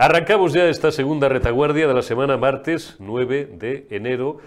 Arrancamos ya esta segunda retaguardia de la semana martes 9 de enero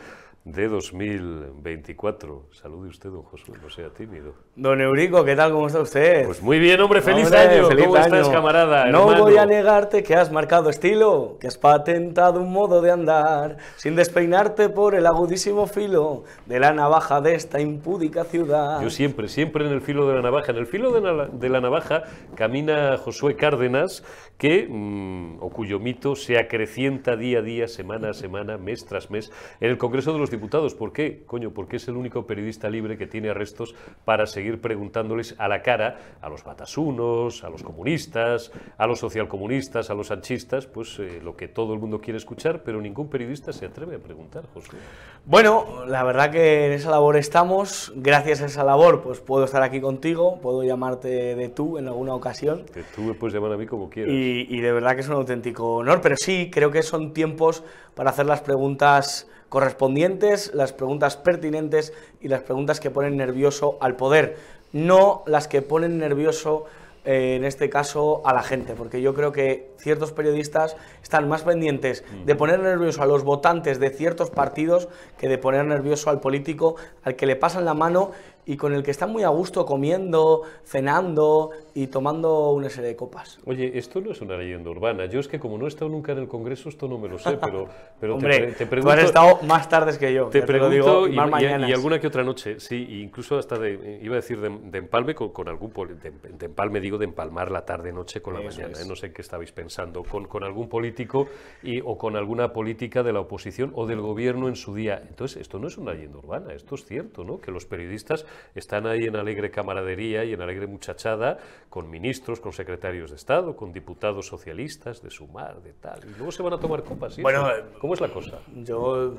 de 2024. Salude usted, don Josué, no sea tímido. Don Eurico, ¿qué tal? ¿Cómo está usted? Pues muy bien, hombre, feliz Hombre, año. feliz ¿Cómo estás, año. camarada? No hermano? voy a negarte que has marcado estilo, que has patentado un modo de andar, sin despeinarte por el agudísimo filo de la navaja de esta impúdica ciudad. Yo siempre, siempre en el filo de la navaja. En el filo de la, de la navaja camina Josué Cárdenas, que, mm, o cuyo mito se acrecienta día a día, semana a semana, mes tras mes, en el Congreso de los Diputados. ¿Por qué? Coño, porque es el único periodista libre que tiene arrestos para seguir preguntándoles a la cara a los batasunos, a los comunistas, a los socialcomunistas, a los sanchistas, pues eh, lo que todo el mundo quiere escuchar, pero ningún periodista se atreve a preguntar, Josué. Bueno, la verdad que en esa labor estamos. Gracias a esa labor, pues puedo estar aquí contigo, puedo llamarte de tú en alguna ocasión. Que tú me puedes llamar a mí como quieras. Y, y de verdad que es un auténtico honor, pero sí, creo que son tiempos para hacer las preguntas correspondientes, las preguntas pertinentes y las preguntas que ponen nervioso al poder, no las que ponen nervioso, eh, en este caso, a la gente, porque yo creo que ciertos periodistas están más pendientes de poner nervioso a los votantes de ciertos partidos que de poner nervioso al político al que le pasan la mano y con el que están muy a gusto comiendo, cenando y tomando una serie de copas. Oye, esto no es una leyenda urbana. Yo es que como no he estado nunca en el Congreso, esto no me lo sé, pero, pero te Hombre, pre- te, tú pregunto... has estado más tardes que yo. Te lo pregunto, digo, y, alguna que otra noche, sí, e incluso hasta de, iba a decir de, de empalme con, con algún, de, de empalme digo de empalmar la tarde-noche con la Eso mañana, es. ¿eh? no sé en qué estabais pensando, con, con algún político y, o con alguna política de la oposición o del gobierno en su día. Entonces, esto no es una leyenda urbana, esto es cierto, ¿no? Que los periodistas están ahí en alegre camaradería y en alegre muchachada con ministros, con secretarios de Estado, con diputados socialistas, de Sumar, de tal, y luego se van a tomar copas, ¿sí? Bueno, ¿Cómo es la cosa? Yo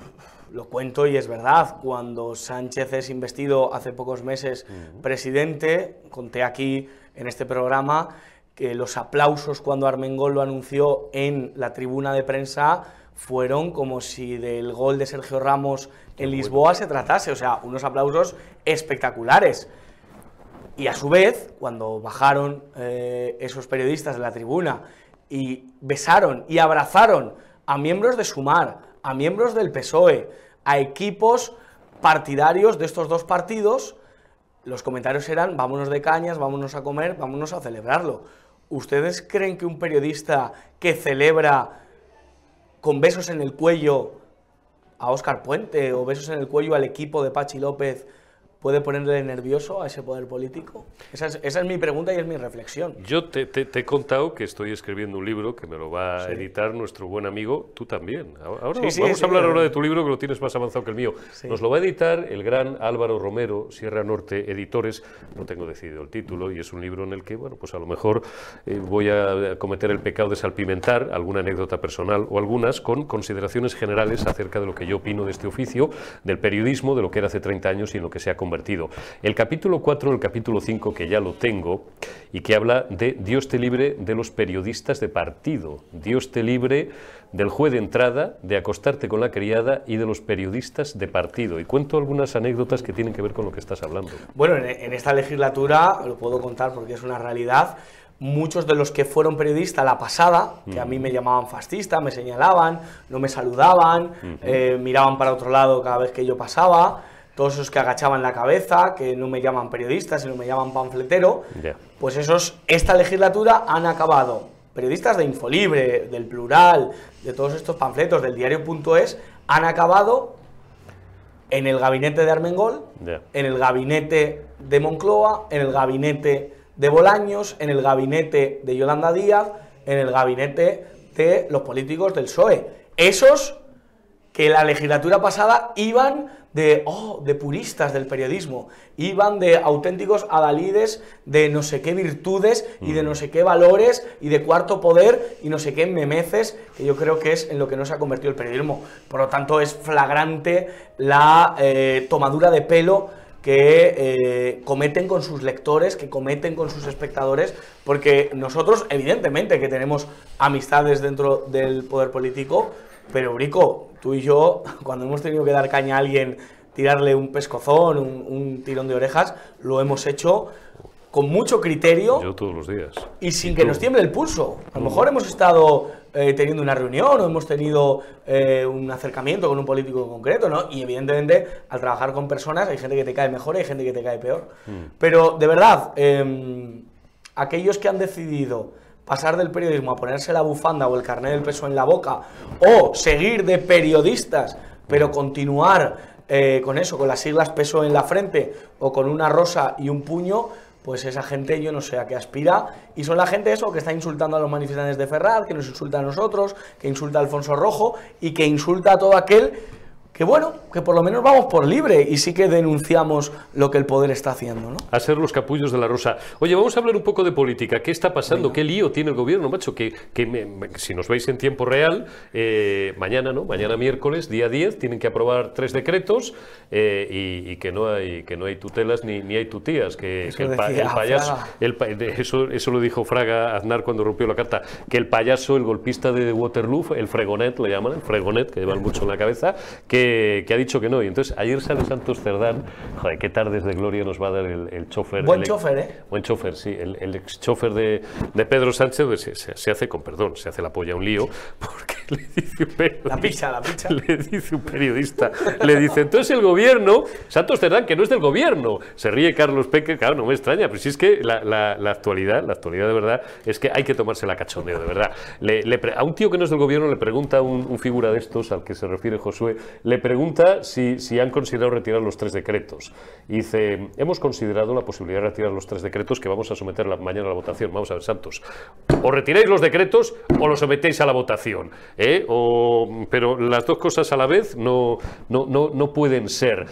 lo cuento y es verdad. Cuando Sánchez es investido hace pocos meses presidente, conté aquí en este programa que los aplausos cuando Armengol lo anunció en la tribuna de prensa fueron como si del gol de Sergio Ramos en Lisboa se tratase. O sea, unos aplausos espectaculares. Y a su vez, cuando bajaron eh, esos periodistas de la tribuna y besaron y abrazaron a miembros de Sumar, a miembros del PSOE, a equipos partidarios de estos dos partidos, los comentarios eran vámonos de cañas, vámonos a comer, vámonos a celebrarlo. ¿Ustedes creen que un periodista que celebra con besos en el cuello a Óscar Puente o besos en el cuello al equipo de Pachi López puede ponerle nervioso a ese poder político? Esa es, esa es mi pregunta y es mi reflexión. Yo te, te- te he contado que estoy escribiendo un libro que me lo va a editar nuestro buen amigo, tú también. Ahora ahora Sí, sí, vamos a hablar ahora de tu libro que lo tienes más avanzado que el mío. Nos lo va a editar el gran Álvaro Romero, Sierra Norte Editores. No tengo decidido el título y es un libro en el que, bueno, pues a lo mejor eh, voy a cometer el pecado de salpimentar alguna anécdota personal o algunas con consideraciones generales acerca de lo que yo opino de este oficio, del periodismo, de lo que era hace 30 años y en lo que se ha convertido. El capítulo 4, el capítulo 5, que ya lo tengo, y que habla de Dios te libre de los periodistas de partido, Dios te libre del juez de entrada, de acostarte con la criada y de los periodistas de partido. Y cuento algunas anécdotas que tienen que ver con lo que estás hablando. Bueno, en, esta legislatura, lo puedo contar porque es una realidad, muchos de los que fueron periodistas la pasada, que a mí me llamaban fascista, me señalaban, no me saludaban, eh, miraban para otro lado cada vez que yo pasaba, todos esos que agachaban la cabeza, que no me llaman periodista, sino me llaman panfletero, pues esos, esta legislatura han acabado. Periodistas de Infolibre, del Plural, de todos estos panfletos, del diario.es, han acabado en el gabinete de Armengol, en el gabinete de Moncloa, en el gabinete de Bolaños, en el gabinete de Yolanda Díaz, en el gabinete de los políticos del PSOE. Esos que la legislatura pasada iban de, oh, de puristas del periodismo, iban de auténticos adalides de no sé qué virtudes y de no sé qué valores y de cuarto poder y no sé qué memeces, que yo creo que es en lo que no se ha convertido el periodismo. Por lo tanto, es flagrante la eh, tomadura de pelo que eh, cometen con sus lectores, que cometen con sus espectadores, porque nosotros, evidentemente, que tenemos amistades dentro del poder político, pero Brico, tú y yo, cuando hemos tenido que dar caña a alguien, tirarle un pescozón, un, un tirón de orejas, lo hemos hecho con mucho criterio Yo todos los días. y sin que nos tiemble el pulso. A lo mejor hemos estado eh, teniendo una reunión o hemos tenido eh, un acercamiento con un político concreto, ¿no? Y evidentemente, al trabajar con personas, hay gente que te cae mejor y hay gente que te cae peor. Mm. Pero, de verdad, em, aquellos que han decidido pasar del periodismo a ponerse la bufanda o el carnet del peso en la boca, o seguir de periodistas, pero continuar eh, con eso, con las siglas peso en la frente, o con una rosa y un puño, pues esa gente yo no sé a qué aspira. Y son la gente eso que está insultando a los manifestantes de Ferraz, que nos insulta a nosotros, que insulta a Alfonso Rojo y que insulta a todo aquel que bueno, que por lo menos vamos por libre y sí que denunciamos lo que el poder está haciendo. ¿no? A ser los capullos de la rosa. Oye, vamos a hablar un poco de política. ¿Qué está pasando? ¿Qué lío tiene el gobierno, macho? Que, que si nos veis en tiempo real, eh, mañana, ¿no? Mañana miércoles, día 10, tienen que aprobar tres decretos eh, y, que, no hay, que no hay tutelas ni, ni hay tutías. Que, el, payaso. eso, eso lo dijo Fraga Aznar cuando rompió la carta. Que el payaso, el golpista de Waterloo, el fregonet, le llaman, el fregonet, que llevan mucho en la cabeza, que que, ha dicho que no. Y entonces ayer sale Santos Cerdán, joder, qué tardes de gloria nos va a dar el, el chofer. Buen chofer, ¿eh? Buen chofer, sí. El, el ex chofer de, de, Pedro Sánchez pues, se, se, hace, con perdón, se hace la polla un lío, porque le dice un periodista. La picha, la picha. Le dice un periodista, le dice, entonces el gobierno, Santos Cerdán, que no es del gobierno. Se ríe Carlos Peque, claro, no me extraña, pero si es que la, la, la actualidad, la actualidad de verdad, es que hay que tomarse la cachondeo, de verdad. Le, le, a un tío que no es del gobierno le pregunta un, un figura de estos, al que se refiere Josué, le pregunta si, si, han considerado retirar los tres decretos. Dice, hemos considerado la posibilidad de retirar los tres decretos que vamos a someter mañana a la votación. Vamos a ver, Santos, o retiráis los decretos o los sometéis a la votación. ¿eh? Pero las dos cosas a la vez no, no, no, no pueden ser.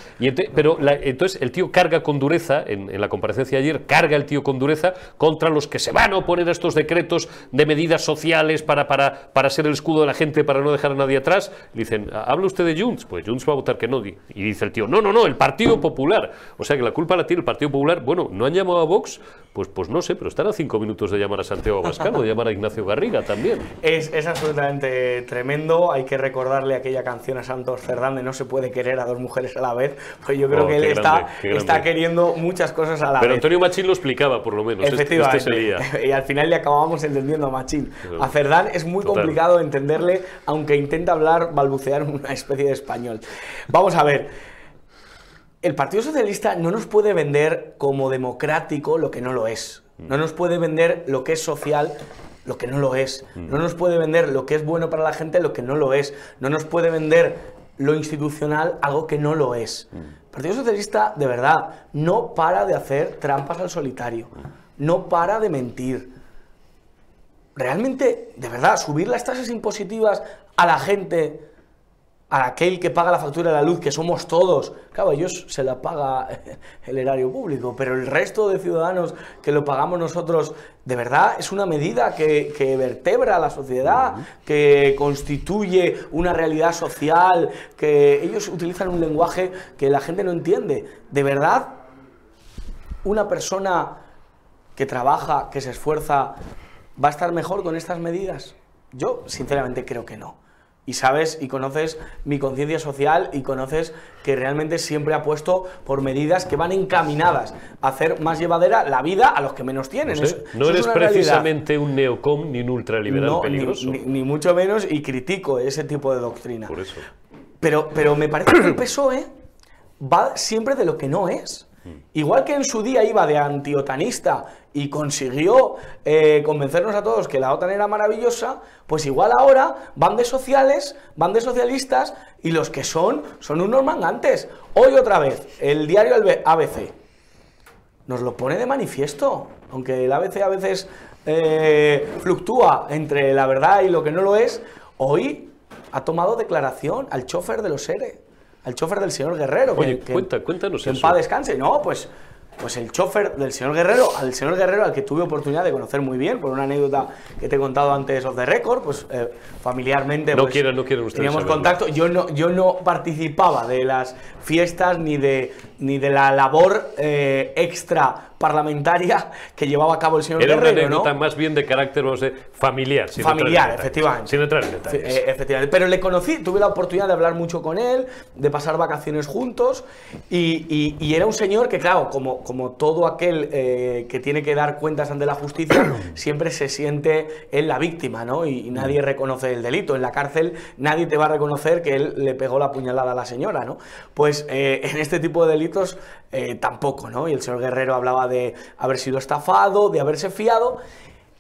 Pero entonces el tío carga con dureza, en, en la comparecencia de ayer, carga el tío con dureza contra los que se van a oponer a estos decretos de medidas sociales para, para, para ser el escudo de la gente, para no dejar a nadie atrás. Le dicen, ¿habla usted de Junts? Pues Junts va a votar que no. Y dice el tío, no, no, no, el Partido Popular. O sea que la culpa la tiene el Partido Popular. Bueno, ¿no han llamado a Vox? Pues, pues no sé, pero están a cinco minutos de llamar a Santiago Abascal de llamar a Ignacio Garriga también. Es, es, absolutamente tremendo. Hay que recordarle aquella canción a Santos Cerdán de no se puede querer a dos mujeres a la vez. Pues yo creo oh, que él está, está queriendo muchas cosas a la vez. Pero Antonio Machín lo explicaba, por lo menos. Este, este Efectivamente. Y al final le acabamos entendiendo a Machín. A Cerdán es muy Total. complicado entenderle, aunque intenta hablar, balbucear una especie de español. Vamos a ver. El Partido Socialista no nos puede vender como democrático lo que no lo es. No nos puede vender lo que es social lo que no lo es. No nos puede vender lo que es bueno para la gente lo que no lo es. No nos puede vender lo institucional algo que no lo es. El Partido Socialista, de verdad, no para de hacer trampas al solitario. No para de mentir. Realmente, de verdad, subir las tasas impositivas a la gente a aquel que paga la factura de la luz, que somos todos. Claro, ellos se la paga el erario público, pero el resto de ciudadanos que lo pagamos nosotros, de verdad, es una medida que, que vertebra a la sociedad, que constituye una realidad social, que ellos utilizan un lenguaje que la gente no entiende. De verdad, una persona que trabaja, que se esfuerza, ¿va a estar mejor con estas medidas? Yo, sinceramente, creo que no y sabes y conoces mi conciencia social y conoces que realmente siempre apuesto por medidas que van encaminadas a hacer más llevadera la vida a los que menos tienen. No, sé, no eres precisamente realidad. un neocom ni un ultraliberal no, peligroso. Ni, ni, ni, mucho menos y critico ese tipo de doctrina. Por eso. Pero, pero me parece que el PSOE va siempre de lo que no es. Igual que en su día iba de antiotanista y consiguió eh, convencernos a todos que la OTAN era maravillosa, pues igual ahora van de sociales, van de socialistas y los que son son unos mangantes. Hoy otra vez, el diario ABC nos lo pone de manifiesto, aunque el ABC a veces eh, fluctúa entre la verdad y lo que no lo es, hoy ha tomado declaración al chofer de los ERE al chofer del señor Guerrero. Oye, que, cuenta, cuéntanos que eso. en paz descanse. No, pues, pues el chofer del señor Guerrero, al señor Guerrero al que tuve oportunidad de conocer muy bien, por una anécdota que te he contado antes of the record, pues eh, familiarmente no pues, quieren, no quieren ustedes teníamos saberlo. contacto. Yo no, yo no participaba de las fiestas ni de ni de la labor eh, extra parlamentaria que llevaba a cabo el señor Era una Guerrero, anécdota ¿no? más bien de carácter no sé, familiar. sin Familiar, efectivamente. Sin entrar en detalles. Eh, efectivamente. Pero le conocí, tuve la oportunidad de hablar mucho con él, de pasar vacaciones juntos, y, y- y era un señor que, claro, como, como todo aquel eh, que tiene que dar cuentas ante la justicia, siempre se siente él la víctima, ¿no? Y, y nadie reconoce el delito. En la cárcel nadie te va a reconocer que él le pegó la puñalada a la señora, ¿no? Pues eh, en este tipo de delitos eh, tampoco, ¿no? Y el señor Guerrero hablaba de haber sido estafado, de haberse fiado,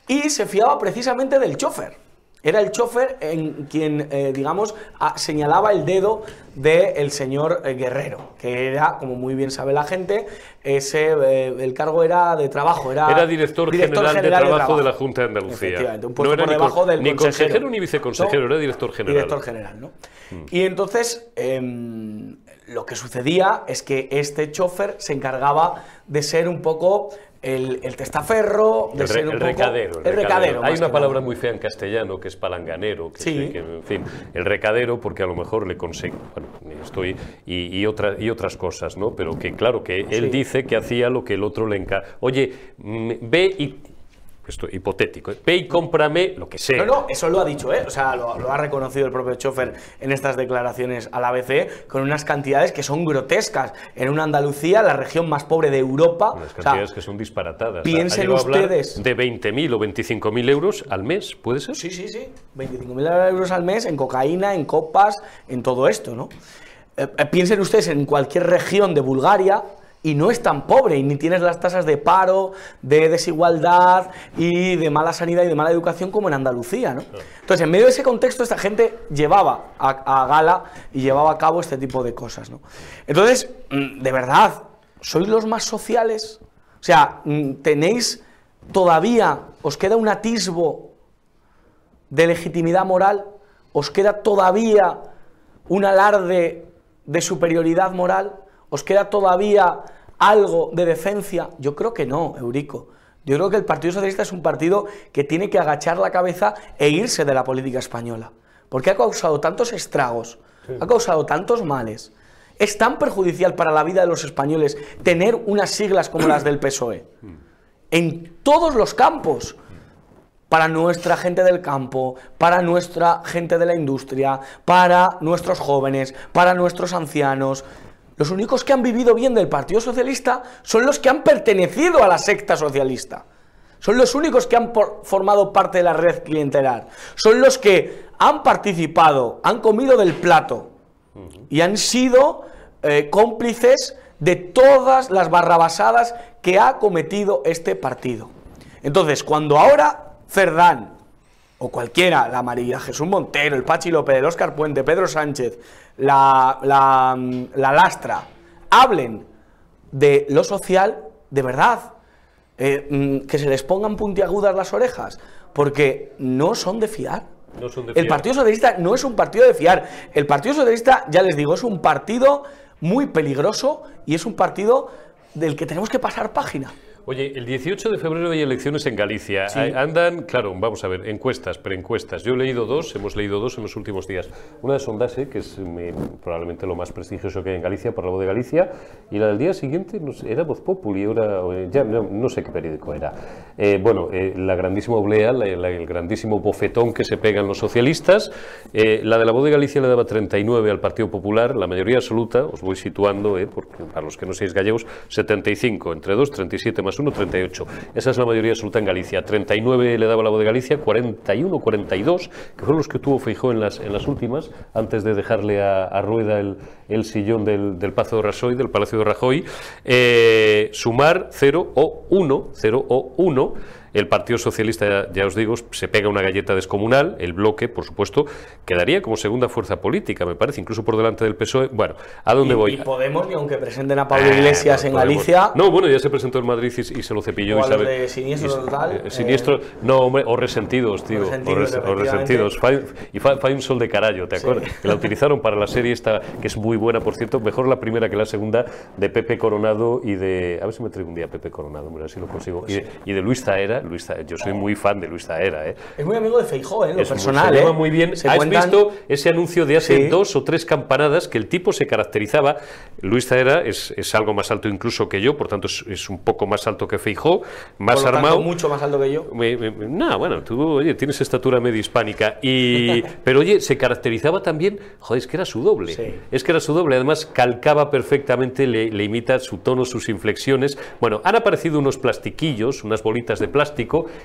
y se fiaba precisamente del chofer. Era el chofer en quien, eh, digamos, a- señalaba el dedo del señor eh, Guerrero, que era, como muy bien sabe la gente, ese, eh, el cargo era de trabajo, era, Era director, general, de, trabajo de la Junta de Andalucía. Un puesto era por ni debajo con- del ni consejero. consejero ni viceconsejero, No, era director general. Director general, ¿no? Y entonces, em, lo que sucedía es que este chofer se encargaba de ser un poco el, el testaferro, de El, ser un el poco- recadero. El recadero. Hay una palabra nada. muy fea en castellano que es palanganero. Que, Sí. que, en fin, el recadero, porque a lo mejor le consigo. Bueno, estoy. Y, y, otra- y otras cosas, ¿no? Pero que, claro, que él Sí. dice que hacía lo que el otro le encarga. Oye, mm, ve y. Esto hipotético. ¿eh? Ve y cómprame lo que sea. No, no, eso lo ha dicho, ¿eh? O sea, lo, lo ha reconocido el propio chofer en estas declaraciones al ABC, con unas cantidades que son grotescas. En una Andalucía, la región más pobre de Europa. Unas o sea, cantidades que son disparatadas. piensen ustedes- De 20.000 o 25.000 euros al mes, ¿puede ser? Sí, sí, sí. 25.000 euros al mes en cocaína, en copas, en todo esto, ¿no? Eh, eh, piensen ustedes en cualquier región de Bulgaria y no es tan pobre y ni tienes las tasas de paro, de desigualdad y de mala sanidad y de mala educación como en Andalucía, ¿no? Entonces, en medio de ese contexto, esta gente llevaba a, a gala y llevaba a cabo este tipo de cosas, ¿no? Entonces, mm, de verdad, ¿sois los más sociales? O sea, mm, tenéis todavía, os queda un atisbo de legitimidad moral? ¿Os queda todavía un alarde de superioridad moral? ¿Os queda todavía algo de decencia? Yo creo que no, Eurico. Yo creo que el Partido Socialista es un partido que tiene que agachar la cabeza e irse de la política española. Porque ha causado tantos estragos, ha causado tantos males. Es tan perjudicial para la vida de los españoles tener unas siglas como las del PSOE. En todos los campos para nuestra gente del campo, para nuestra gente de la industria, para nuestros jóvenes, para nuestros ancianos. Los únicos que han vivido bien del Partido Socialista son los que han pertenecido a la secta socialista. Son los únicos que han formado parte de la red clientelar. Son los que han participado, han comido del plato y han sido eh, cómplices de todas las barrabasadas que ha cometido este partido. Entonces, cuando ahora Cerdán o cualquiera, la María Jesús Montero, el Pachi López, el Óscar Puente, Pedro Sánchez, la, la, la Lastra, hablen de lo social, de verdad, eh, mm, que se les pongan puntiagudas las orejas, porque no son de fiar. No son de El fiar. Partido Socialista no es un partido de fiar. El Partido Socialista, ya les digo, es un partido muy peligroso y es un partido del que tenemos que pasar página. Oye, el 18 de febrero hay elecciones en Galicia. Sí. Andan, claro, vamos a ver, encuestas, preencuestas. Yo he leído dos, hemos leído dos en los últimos días. Una de Sondase, que es eh, probablemente lo más prestigioso que hay en Galicia, por la voz de Galicia, y la del día siguiente no sé, era Voz Populi, eh, ya no, no sé qué periódico era. Eh, bueno, eh, la grandísima oblea, la- la- el grandísimo bofetón que se pegan los socialistas. Eh, la de la voz de Galicia le daba 39 al Partido Popular, la mayoría absoluta, os voy situando, eh, porque para los que no seáis gallegos, 75, entre 2, 37 más 1, 38. Esa es la mayoría absoluta en Galicia. 39 le daba la voz de Galicia, 41, 42, que fueron los que tuvo Feijó en las, últimas, antes de dejarle a, Rueda el, sillón del, del Pazo de Rajoy, del Palacio de Rajoy. Eh, sumar 0 o 1, 0 o 1. El Partido Socialista, ya, os digo, se pega una galleta descomunal. El bloque, por supuesto, quedaría como segunda fuerza política, me parece, incluso por delante del PSOE. Bueno, ¿a dónde Y, voy? y Podemos, ni aunque presenten a Pablo Ah, Iglesias no, en podemos. Galicia, No, bueno, ya se presentó en Madrid y, y se lo cepilló. O Isabel- de Siniestro y Total, eh, eh, siniestro, no, hombre, o resentidos, tío. Resentidos, o, resentidos. Fai- y un sol de carallo, ¿te acuerdas? Que la utilizaron para la serie esta, que es muy buena, por cierto, mejor la primera que la segunda, de Pepe Coronado y de. A ver si me traigo un día Pepe Coronado, hombre, a ver si lo consigo. Y de, y de Luis Zaera, Luis yo soy muy fan de Luis Zaera, ¿eh? Es muy amigo de Feijó, ¿eh? Lo Es muy- personal, se lleva ¿eh? muy bien. Se ¿Has cuentan- visto ese anuncio de hace Sí. dos o tres campanadas que el tipo se caracterizaba? Luis Zaera es, es algo más alto incluso que yo, por tanto es, es un poco más alto que Feijó, más por lo tanto, armado. mucho más alto que yo. No, bueno, tú, oye, tienes estatura medio hispánica. Y, pero, oye, se caracterizaba también, joder, es que era su doble. Sí. Es que era su doble. Además, calcaba perfectamente, le, le imita su tono, sus inflexiones. Bueno, han aparecido unos plastiquillos, unas bolitas de plástico,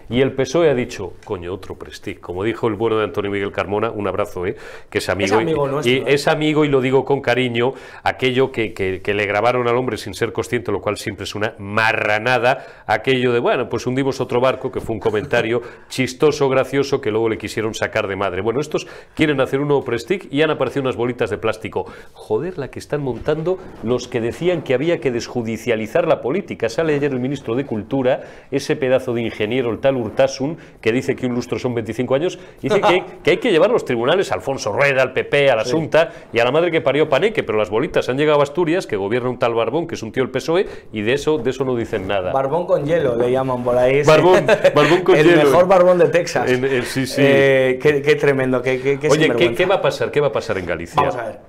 y el PSOE ha dicho, coño, otro Prestige. Como dijo el bueno de Antonio Miguel Carmona, un abrazo, ¿eh? Que es amigo. Es amigo y, nuestro, y ¿eh? es amigo, y lo digo con cariño, aquello que, que- que le grabaron al hombre sin ser consciente, lo cual siempre es una marranada, aquello de, bueno, pues hundimos otro barco, que fue un comentario chistoso, gracioso, que luego le quisieron sacar de madre. Bueno, estos quieren hacer un nuevo Prestige y han aparecido unas bolitas de plástico. Joder, la que están montando los que decían que había que desjudicializar la política. Sale ayer el ministro de Cultura, ese pedazo de ingeniero, el tal Urtasun, que dice que un lustro son 25 años, dice que, que hay que llevar a los tribunales a Alfonso Rueda, al PP, a la Asunta y a la madre que parió Paneque, pero las bolitas han llegado a Asturias, que gobierna un tal Barbón, que es un tío del PSOE, y de eso, de eso no dicen nada. Barbón con hielo, le llaman por ahí. Barbón, barbón con el hielo. mejor barbón de Texas. En- en- sí, sí. Eh, qué, qué tremendo, qué, qué, qué Oye, ¿qué, sinvergüenza. qué va a pasar? ¿Qué va a pasar en Galicia? Vamos a ver.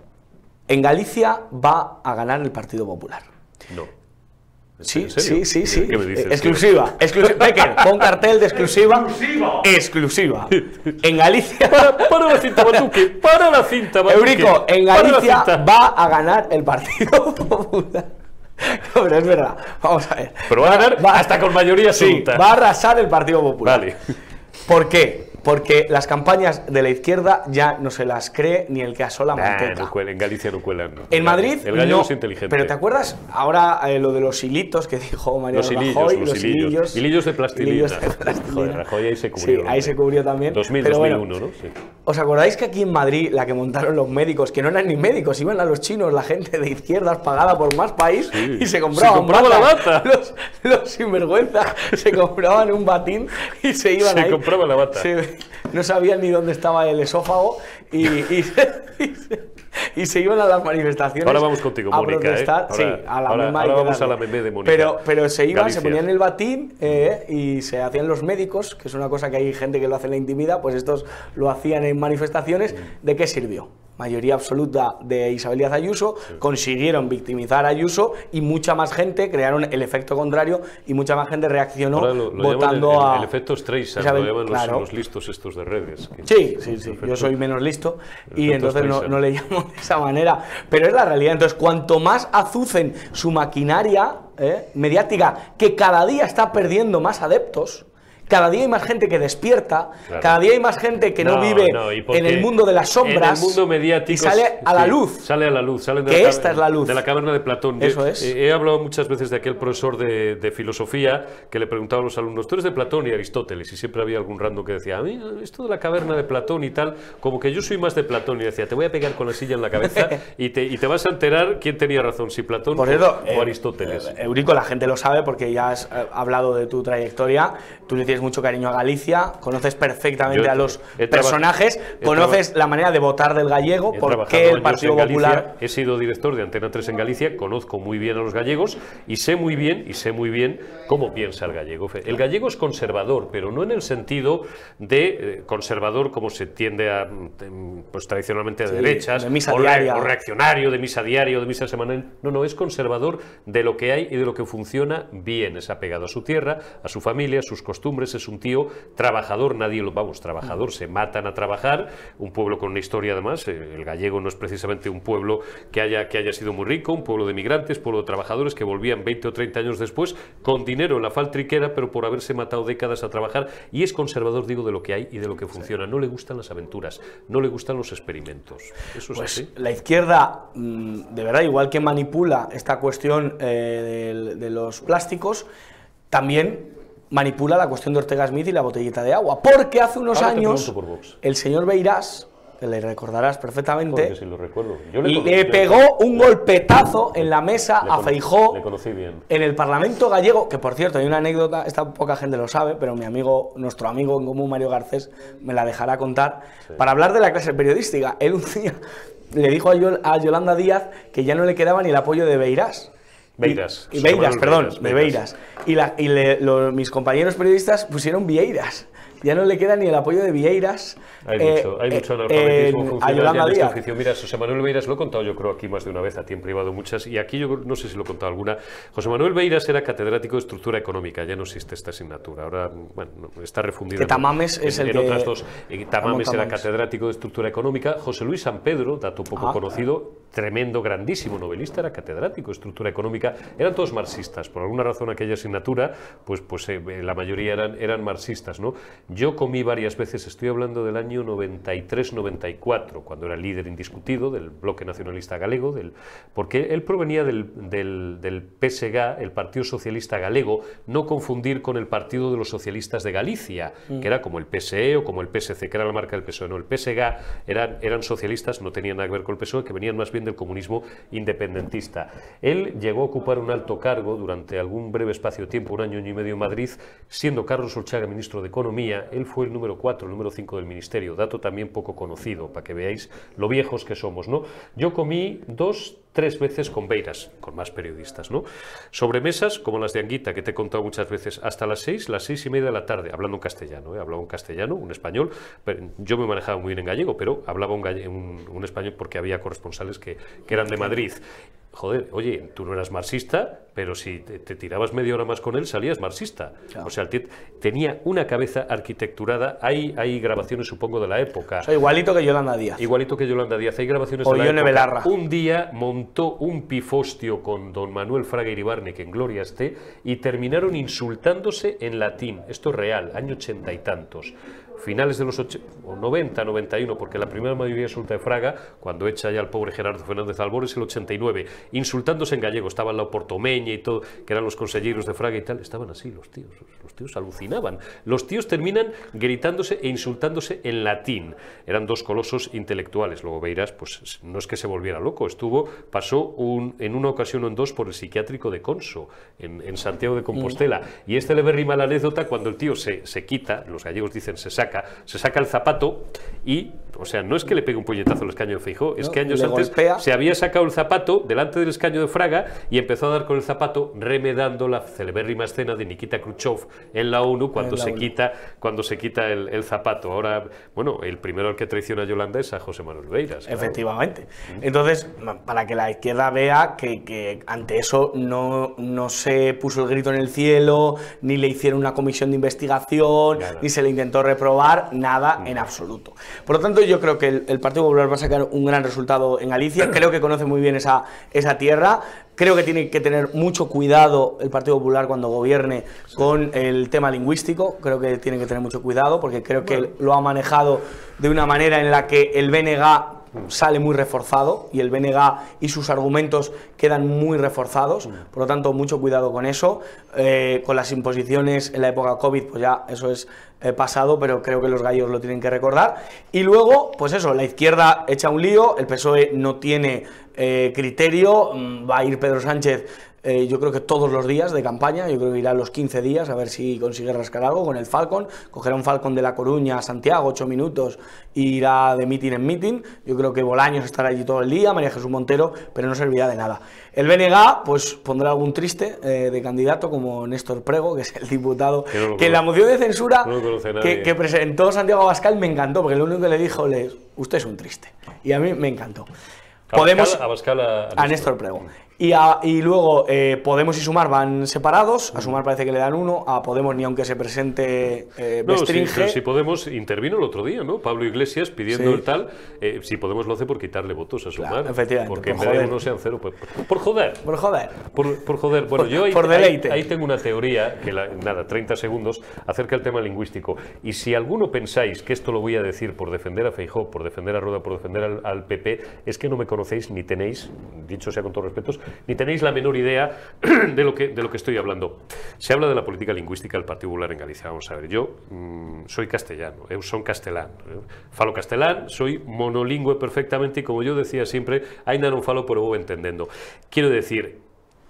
En Galicia va a ganar el Partido Popular. No. Sí, sí, sí, sí. ¿Qué me dices? Exclusiva. exclusiva. Becker, pon cartel de exclusiva. Exclusiva. En Galicia. Para, para la cinta, Batuque. Para la cinta, Batuque. Eurico, en Galicia va a ganar el Partido Popular. No, pero es verdad. Vamos a ver. Pero va a ganar hasta con mayoría Sí, absoluta. va a arrasar el Partido Popular. Vale. ¿Por qué? Porque las campañas de la izquierda ya no se las cree ni el que asola Nah, manteca. no cuela, en Galicia no cuelan. no. En Madrid, El gallego no, es inteligente. Pero ¿te acuerdas ahora eh, lo de los hilitos que dijo María Los hilillos, Rajoy? los hilillos. Hilillos de plastilina. hilillos de plastilina. Joder, Rajoy ahí se cubrió, Sí, ahí se cubrió también. 2000, pero 2001, bueno, ¿no? Sí. ¿Os acordáis que aquí en Madrid la que montaron los médicos, que no eran ni médicos, iban a los chinos, la gente de izquierdas pagada por más país Sí. y se compraban Se compraba la bata. Los, los sinvergüenzas se compraban un batín y se iban Se ahí. compraba la bata. Se- no sabían ni dónde estaba el esófago y, y se, y se- y se iban a las manifestaciones. Ahora vamos contigo, a Mónica, ¿eh? Ahora- sí, a la ahora- ahora vamos a la meme de Mónica. Pero, pero se iban, se ponían el batín eh, y se hacían los médicos, que es una cosa que hay gente que lo hace en la intimidad, pues estos lo hacían en manifestaciones. ¿De qué sirvió? Mayoría absoluta de Isabel Díaz Ayuso, consiguieron victimizar a Ayuso y mucha más gente crearon el efecto contrario y mucha más gente reaccionó Ahora lo, lo votando el, a el efecto Streisand, Isabel- lo llaman los, claro. los listos estos de redes. que- Sí, sí, sí. Efecto- Yo soy menos listo y entonces no, no le llamo de esa manera. Pero es la realidad. Entonces, cuanto más azucen su maquinaria eh, mediática, que cada día está perdiendo más adeptos, cada día hay más gente que despierta, Claro. cada día hay más gente que no, No, vive no, en el mundo de las sombras En el mundo mediático. y sale a la sí, luz. Sale a la luz. Sale de Que la esta es la luz. De la caverna de Platón. Yo, Eso es. eh, he hablado muchas veces de aquel profesor de, de filosofía que le preguntaba a los alumnos, tú eres de Platón y Aristóteles, y siempre había algún random que decía, a mí esto de la caverna de Platón y tal, como que yo soy más de Platón, y decía, te voy a pegar con la silla en la cabeza y te, y te vas a enterar quién tenía razón, si Platón Por o, eh, Aristóteles. eh, Eurico, la gente lo sabe porque ya has eh, hablado de tu trayectoria. Tú le tienes mucho cariño a Galicia, conoces perfectamente Yo a los personajes, conoces la manera de votar del gallego, por qué el Partido Galicia, Popular. He sido director de Antena 3 en Galicia, conozco muy bien a los gallegos y sé muy bien y sé muy bien cómo piensa el gallego. El gallego es conservador, pero no en el sentido de eh, conservador como se tiende a mm, pues tradicionalmente a Sí, derechas de misa o, re- diaria. o reaccionario de misa diario, de misa semanal. No, no, es conservador de lo que hay y de lo que funciona bien. Es apegado a su tierra, a su familia, a sus costumbres, es un tío trabajador, nadie lo vamos, trabajador, se matan a trabajar, un pueblo con una historia además, eh, el gallego no es precisamente un pueblo que haya, que haya sido muy rico, un pueblo de migrantes, pueblo de trabajadores que volvían 20 o 30 años después con dinero en la faltriquera, pero por haberse matado décadas a trabajar, y es conservador, digo, de lo que hay y de lo que funciona. No le gustan las aventuras, no le gustan los experimentos. Eso es Pues así. la izquierda, mm, de verdad, igual que manipula esta cuestión eh, de, los plásticos, también manipula la cuestión de Ortega Smith y la botellita de agua. Porque hace unos Ahora años el señor Beirás, que le recordarás perfectamente, si lo recuerdo. Yo le, pegó un golpetazo en la mesa a Feijó Le conocí bien. en el Parlamento gallego, que por cierto hay una anécdota, esta poca gente lo sabe, pero mi amigo, nuestro amigo en común Mario Garcés, me la dejará contar, para hablar de la clase periodística. Él un día le dijo a, Yol- a Yolanda Díaz que ya no le quedaba ni el apoyo de Beirás. Beiras. Y, Beiras, perdón, de Beiras. Y, la, y mis compañeros periodistas pusieron Vieiras ya no le queda ni el apoyo de Vieiras. Hay mucho, hay mucho analfabetismo funcional en esta oficio. Mira, José Manuel Beiras, lo he contado yo creo aquí más de una vez, a ti en privado muchas, y aquí yo no sé si lo he contado alguna. José Manuel Beiras era catedrático de estructura económica, ya no existe esta asignatura, ahora bueno, está refundido. Que Tamames en, es el en otras dos. Tamames era catedrático de estructura económica, José Luis San Pedro, dato poco ah. conocido, tremendo, grandísimo novelista, era catedrático de estructura económica, eran todos marxistas, por alguna razón aquella asignatura, pues, pues eh, la mayoría eran, eran marxistas, ¿no? Yo comí varias veces, estoy hablando del año 93-94, cuando era líder indiscutido del bloque nacionalista galego, del, porque él provenía del, del, del, PSG, el Partido Socialista Galego, no confundir con el Partido de los Socialistas de Galicia, mm. que era como el PSE o como el PSC, que era la marca del PSOE, no, el PSG eran, eran socialistas, no tenían nada que ver con el PSOE, que venían más bien del comunismo independentista. Él llegó a ocupar un alto cargo durante algún breve espacio de tiempo, un año, y medio en Madrid, siendo Carlos Olchaga ministro de Economía, él fue el número 4, el número 5 del ministerio, dato también poco conocido, para que veáis lo viejos que somos, ¿no? Yo comí dos, tres veces con Beiras, con más periodistas, ¿no? Sobremesas como las de Anguita, que te he contado muchas veces, hasta las seis, las seis y media de la tarde, hablando en castellano, ¿eh? hablaba en castellano, un español, pero yo me manejaba muy bien en gallego, pero hablaba un, un, español porque había corresponsales que eran de Madrid joder, oye, tú no eras marxista, pero si te, tirabas media hora más con él, salías marxista. O sea, tenía una cabeza arquitecturada. Hay, hay grabaciones, supongo, de la época. O igualito que Yolanda Díaz. Igualito que Yolanda Díaz. Hay grabaciones o de la época. Belarra. Un día montó un pifostio con don Manuel Fraga Iribarne, que en gloria esté, y terminaron insultándose en latín. Esto es real, año ochenta y tantos finales de los 90, 91, porque la primera mayoría absoluta de Fraga, cuando echa ya al pobre Gerardo Fernández Albores, el 89, insultándose en gallego, estaban la Portomeña y todo, que eran los consejeros de Fraga y tal, estaban así los tíos, los tíos alucinaban. Los tíos terminan gritándose e insultándose en latín. Eran dos colosos intelectuales. Luego Beiras, pues no es que se volviera loco, estuvo, pasó un, en una ocasión o en dos por el psiquiátrico de Conso, en, Santiago de Compostela. Mm. Y este le ve la anécdota cuando el tío se, se quita, los gallegos dicen se saca, se saca el zapato y, o sea, no es que le pegue un puñetazo al escaño de Feijó, es que años antes se había sacado el zapato delante del escaño de Fraga y empezó a dar con el zapato remedando la celebérrima escena de Nikita Khrushchev en la ONU cuando se quita cuando se quita el, zapato. Ahora, bueno, el primero al que traiciona a Yolanda es a José Manuel Beiras. Efectivamente. Entonces, para que la izquierda vea que, ante eso no, no se puso el grito en el cielo, ni le hicieron una comisión de investigación, ni se le intentó reprobar nada en absoluto. Por lo tanto, yo creo que el, Partido Popular va a sacar un gran resultado en Galicia, creo que conoce muy bien esa, esa tierra, creo que tiene que tener mucho cuidado el Partido Popular cuando gobierne con el tema lingüístico, creo que tiene que tener mucho cuidado porque creo que lo ha manejado de una manera en la que el BNG sale muy reforzado y el BNG y sus argumentos quedan muy reforzados, por lo tanto mucho cuidado con eso, eh, con las imposiciones en la época COVID, pues ya eso es eh, pasado, pero creo que los gallos lo tienen que recordar, y luego, pues eso, la izquierda echa un lío, el PSOE no tiene eh, criterio, mm, va a ir Pedro Sánchez eh, yo creo que todos los días de campaña, yo creo que irá los 15 días a ver si consigue rascar algo con el Falcon, cogerá un Falcon de La Coruña a Santiago, 8 minutos, e irá de meeting en meeting, yo creo que Bolaños estará allí todo el día, María Jesús Montero, pero no servirá de nada. El BNG, pues pondrá algún triste eh, de candidato como Néstor Prego, que es el diputado, que, en la moción de censura que, presentó Santiago Abascal me encantó, porque lo único que le dijo es, usted es un triste, y a mí me encantó. Podemos, a, a, Néstor Prego. Y, y luego eh, Podemos y Sumar van separados, a Sumar parece que le dan uno, a Podemos ni aunque se presente eh, no, si Podemos intervino el otro día, ¿no? Pablo Iglesias pidiendo el tal, eh, si Podemos lo hace por quitarle votos a Sumar. efectivamente. Porque en vez de uno sean cero, pues, por joder. Por joder. Por, joder. Bueno, yo ahí, por deleite. Ahí, tengo una teoría, que nada, 30 segundos, acerca del tema lingüístico. Y si alguno pensáis que esto lo voy a decir por defender a Feijó, por defender a Rueda, por defender al, al PP, es que no me conocéis ni tenéis, dicho sea con todos respetos, ni tenéis la menor idea de lo, que, de lo que estoy hablando. Se habla de la política lingüística del Partido Popular en Galicia. Vamos a ver, yo mm, soy castellano, eu son castelán. Falo castelán, soy monolingüe perfectamente y como yo decía siempre, ainda non falo, pero vou entendendo. Quiero decir,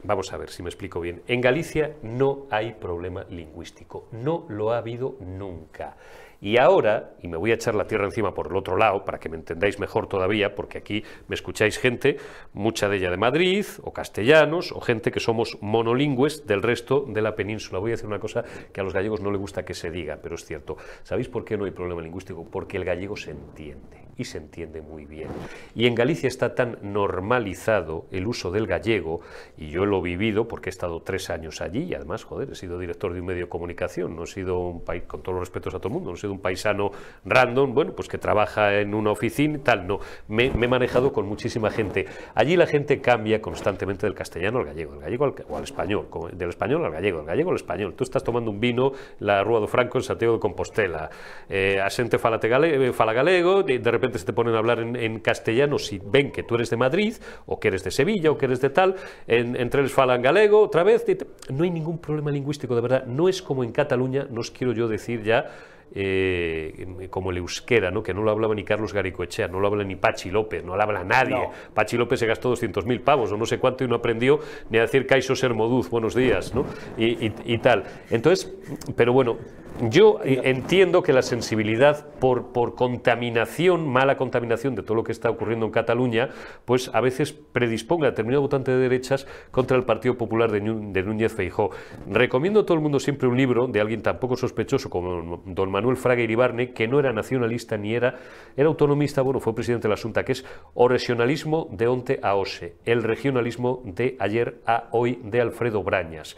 vamos a ver si me explico bien. En Galicia no hay problema lingüístico, no lo ha habido nunca. Y ahora, y me voy a echar la tierra encima por el otro lado, para que me entendáis mejor todavía, porque aquí me escucháis gente, mucha de ella de Madrid, o castellanos, o gente que somos monolingües del resto de la península. Voy a decir una cosa que a los gallegos no les gusta que se diga, pero es cierto. ¿Sabéis por qué no hay problema lingüístico? Porque el gallego se entiende, y se entiende muy bien. Y en Galicia está tan normalizado el uso del gallego, y yo lo he vivido porque he estado tres años allí, y además, joder, he sido director de un medio de comunicación, no he sido un país, con todos los respetos a todo el mundo, no he sido un paisano random, bueno, pues que trabaja en una oficina tal, no. Me, he manejado con muchísima gente. Allí la gente cambia constantemente del castellano al gallego, del gallego al, o al español, del español al gallego, del gallego al español. Tú estás tomando un vino, la Rúa do Franco en Santiago de Compostela, eh, asente falate galego, fala galego, de, de, repente se te ponen a hablar en, castellano si ven que tú eres de Madrid, o que eres de Sevilla, o que eres de tal, en, entre ellos falan galego, otra vez, no hay ningún problema lingüístico, de verdad, no es como en Cataluña, no os quiero yo decir ya, eh, como el euskera, ¿no? que no lo hablaba ni Carlos Garicoechea, no lo habla ni Pachi López, no lo habla nadie. Pachi López se gastó 200.000 pavos o no sé cuánto y no aprendió ni a decir Caixo Sermoduz, buenos días, ¿no? y tal. Entonces, pero bueno, yo entiendo que la sensibilidad por, por, contaminación, mala contaminación de todo lo que está ocurriendo en Cataluña, pues a veces predisponga a determinado votante de derechas contra el Partido Popular de, Núñez Feijó. Recomiendo a todo el mundo siempre un libro de alguien tan poco sospechoso como don Manuel Fraga Iribarne, que no era nacionalista ni era, era autonomista, bueno, fue presidente de la Junta, que es O regionalismo de onte a ose, el regionalismo de ayer a hoy de Alfredo Brañas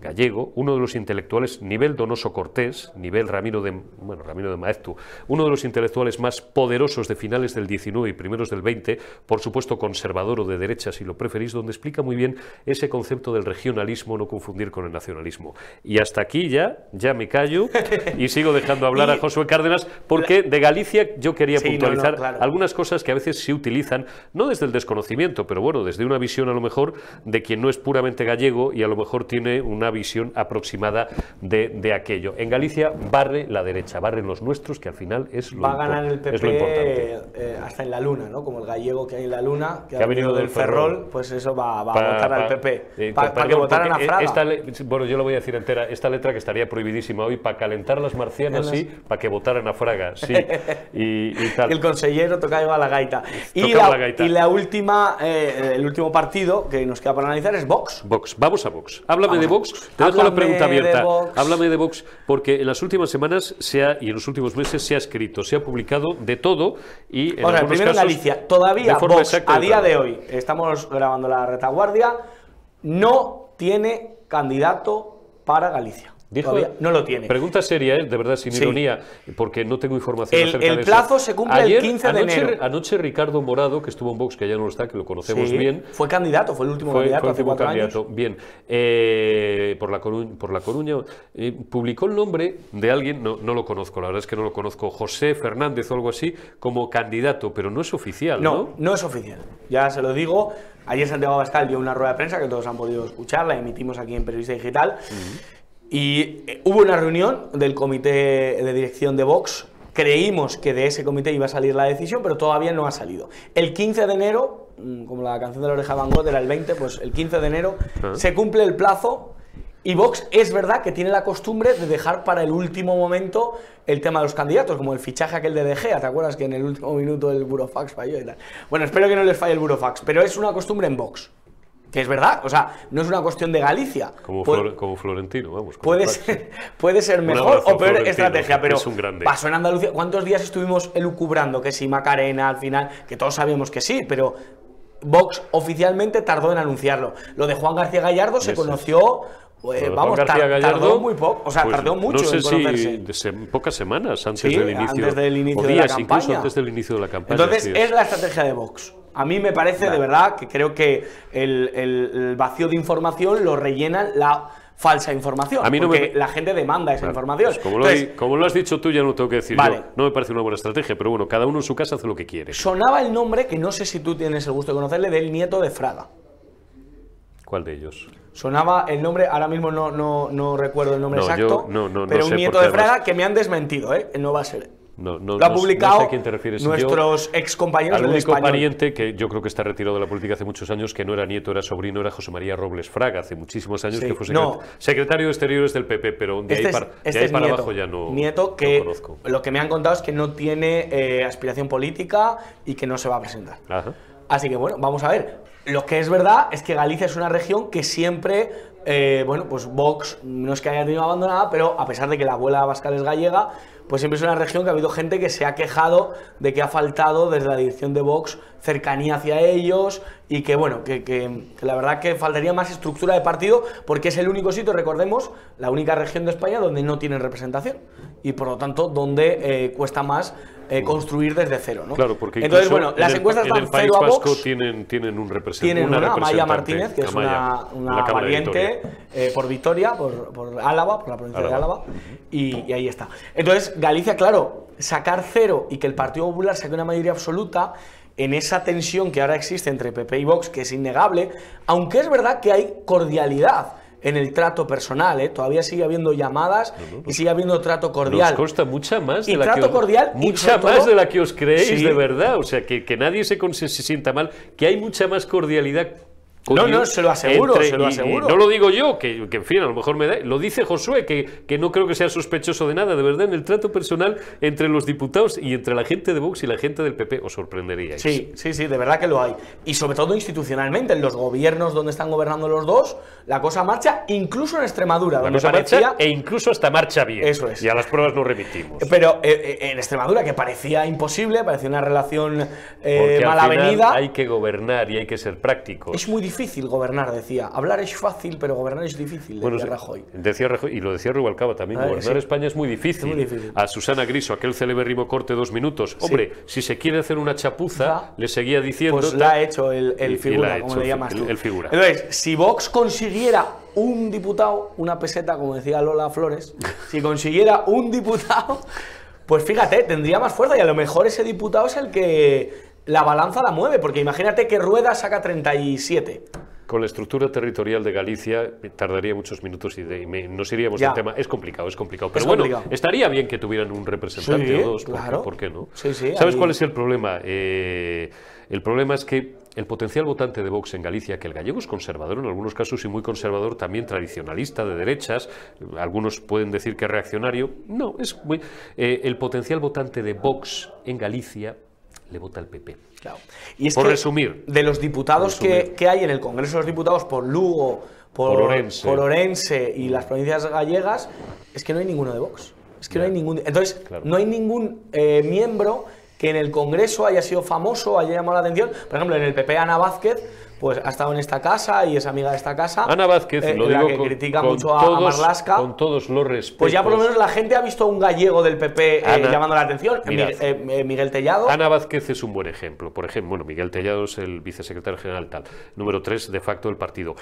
gallego, uno de los intelectuales, nivel Donoso Cortés, nivel Ramiro de, bueno, Ramiro de Maeztu, uno de los intelectuales más poderosos de finales del 19 y primeros del 20, por supuesto conservador o de derecha si lo preferís, donde explica muy bien ese concepto del regionalismo, no confundir con el nacionalismo. Y hasta aquí ya, ya me callo y sigo dejando hablar a Josué Cárdenas, porque de Galicia yo quería puntualizar algunas cosas que a veces se utilizan, no desde el desconocimiento, pero bueno, desde una visión a lo mejor de quien no es puramente gallego y a lo mejor tiene una visión aproximada de, aquello. En Galicia barre la derecha, barren los nuestros, que al final es lo, Va a ganar el PP eh, hasta en la luna, ¿no? Como el gallego que hay en la luna, que, ha, venido del Ferrol, pues eso va, a votar al PP. Eh, para que votaran a Fraga. bueno, yo lo voy a decir entera, esta letra que estaría prohibidísima hoy, para calentar las marcianas, sí, para que votaran a Fraga, sí. y, tal. El consellero toca a la gaita. Y la, y la última, eh, el último partido que nos queda para analizar es Vox. Vox, vamos a Vox. Háblame de Vox te dejo la pregunta abierta. Háblame de Vox, porque en las últimas semanas se ha, y en los últimos meses se ha escrito, se ha publicado de todo y en sea, primero Galicia, todavía Vox, a día de hoy, estamos grabando la retaguardia, no tiene candidato para Galicia. Dijo, no lo tiene. Pregunta seria, ¿eh? de verdad, sin ironía, porque no tengo información el, acerca el plazo se cumple el 15 de enero. Anoche Ricardo Morado, que estuvo en Vox, que ya no lo está, que lo conocemos bien. Fue candidato, fue el último candidato. Fue el último candidato, bien. Eh, por, la Coruña, por La Coruña eh, publicó el nombre de alguien, no, no, lo conozco, la verdad es que no lo conozco, José Fernández o algo así, como candidato, pero no es oficial. No, no, no es oficial. Ya se lo digo. Ayer Santiago Abascal dio una rueda de prensa que todos han podido escuchar, la emitimos aquí en Periodista Digital. Y eh, hubo una reunión del comité de dirección de Vox. Creímos que de ese comité iba a salir la decisión, pero todavía no ha salido. El 15 de enero, mm, como la canción de la oreja Van Gogh era el 20, pues el 15 de enero ah. se cumple el plazo y Vox es verdad que tiene la costumbre de dejar para el último momento el tema de los candidatos, como el fichaje aquel de De Gea, ¿te acuerdas que en el último minuto el burofax falló y tal? Bueno, espero que no les falle el burofax, pero es una costumbre en Vox que es verdad, o sea, no es una cuestión de Galicia. Como, como Florentino, vamos. Puede ser, puede ser mejor o peor estrategia, pero pasó en Andalucía. ¿Cuántos días estuvimos elucubrando que si Macarena al final? Que todos sabíamos que sí, pero Vox oficialmente tardó en anunciarlo. Lo de Juan García Gallardo se conoció pues, vamos, Gallardo, tardó muy poco, o sea, pues, tardó mucho no sé en conocerse. Si pocas semanas antes del inicio, antes del inicio de la campaña. incluso antes del inicio de la campaña. Entonces, es la estrategia de Vox. A mí me parece de verdad que creo que el, vacío de información lo rellena la falsa información. A mí no porque la gente demanda esa información. Pues como, lo has dicho tú, ya no tengo que decir yo. No me parece una buena estrategia, pero bueno, cada uno en su casa hace lo que quiere. Sonaba el nombre, que no sé si tú tienes el gusto de conocerle, del nieto de Fraga. ¿Cuál de ellos? Sonaba el nombre, ahora mismo no, no, no recuerdo el nombre exacto, pero un nieto de Fraga que me han desmentido, ¿eh? No va a ser No, no, Lo ha no publicado no sé a quién te refieres. Yo- nuestros excompañeros Al del único pariente que yo creo que está retirado de la política hace muchos años, que no era nieto, era sobrino, era José María Robles Fraga, hace muchísimos años Sí, que fue no. secret- secretario de Exteriores del PP, pero de Este ahí es, para, de este ahí para nieto, abajo ya no, nieto no que conozco. lo que me han contado es que no tiene eh, aspiración política y que no se va a presentar. Ajá. Así que bueno, vamos a ver. Lo que es verdad es que Galicia es una región que siempre, eh, bueno, pues Vox no es que haya tenido abandonada, pero a pesar de que la abuela Bascal es gallega, pues siempre es una región que ha habido gente que se ha quejado de que ha faltado desde la dirección de Vox cercanía hacia ellos y que bueno, que, que- que la verdad que faltaría más estructura de partido porque es el único sitio, recordemos, la única región de España donde no tienen representación y por lo tanto donde eh, cuesta más eh, construir desde cero, ¿no? Claro, porque Entonces, bueno, en las el- encuestas en País cero a Vasco Vox. tienen, tienen un representante. Tienen una, Amaya representante, Martínez, que es Amaya, una, una valiente Eh, por Vitoria, por, por Álava, por la provincia de Álava. Y, y ahí está. Entonces, Galicia, claro, sacar cero y que el Partido Popular saque una mayoría absoluta en esa tensión que ahora existe entre PP y Vox, que es innegable, aunque es verdad que hay cordialidad en el trato personal, ¿eh? todavía sigue habiendo llamadas y sigue habiendo trato cordial. Nos consta mucha más Y de la trato que os, cordial y mucha más todo- de la que os creéis Sí. de verdad, o sea que, que nadie se, se sienta mal, que hay mucha más cordialidad. No, no, se lo aseguro, se lo y- y aseguro. no lo digo yo, que, que, en fin, a lo mejor me da, lo dice Josué, que, que no creo que sea sospechoso de nada, de verdad, en el trato personal entre los diputados y entre la gente de Vox y la gente del PP, os sorprenderíais. Sí, sí, sí, de verdad que lo hay. Y sobre todo institucionalmente, en los gobiernos donde están gobernando los dos, la cosa marcha, incluso en Extremadura, La donde cosa parecía... marcha e incluso hasta marcha bien. Eso es. Y a las pruebas nos remitimos. Pero eh, eh, en Extremadura, que parecía imposible, parecía una relación eh, mal avenida, hay que gobernar y hay que ser prácticos. es muy difícil gobernar, decía. Hablar es fácil, pero gobernar es difícil, decía sí, Rajoy. Decía Rajoy, y lo decía Rubalcaba también, Ay, gobernar sí. España es muy difícil. Muy difícil. A Susana Griso, aquel celebérrimo corte dos minutos. Hombre, si se quiere hacer una chapuza, le seguía diciendo... Pues la ha hecho el, el Y- y figura, como hecho le llamas el- tú. el figura. Entonces, si Vox consiguiera un diputado, una peseta, como decía Lola Flores, si consiguiera un diputado, pues fíjate, tendría más fuerza y a lo mejor ese diputado es el que la balanza la mueve, porque imagínate que Rueda saca 37. Con la estructura territorial de Galicia tardaría muchos minutos y, de- y me- nos iríamos Ya. del tema. Es complicado, es complicado. Pero Es bueno, complicado. estaría bien que tuvieran un representante Sí, o dos. ¿por qué- claro. ¿Por qué no? Sí, sí, ¿Sabes ahí- cuál es el problema? Eh, el problema es que el potencial votante de Vox en Galicia, que el gallego es conservador en algunos casos y muy conservador, también tradicionalista, de derechas, algunos pueden decir que es reaccionario. No, es muy. eh, el potencial votante de Vox en Galicia le vota al PP. Claro. Y es Por que resumir. de los diputados que, que hay en el Congreso de los Diputados por Lugo, por, Por Orense. por Orense y las provincias gallegas, es que no hay ninguno de Vox. Es que no hay ningún. Entonces, Claro. no hay ningún eh, miembro que en el Congreso haya sido famoso, haya llamado la atención. Por ejemplo, en el PP, Ana Vázquez, pues ha estado en esta casa y es amiga de esta casa. Ana Vázquez, eh, lo la digo que con, critica con mucho a, a todos, Marlaska. con todos los respetos. Pues ya por lo menos la gente ha visto a un gallego del PP eh, llamando la atención. mirad. Eh, eh, Miguel Tellado. Ana Vázquez es un buen ejemplo. Por ejemplo, bueno, Miguel Tellado es el vicesecretario general tal, número tres de facto del partido.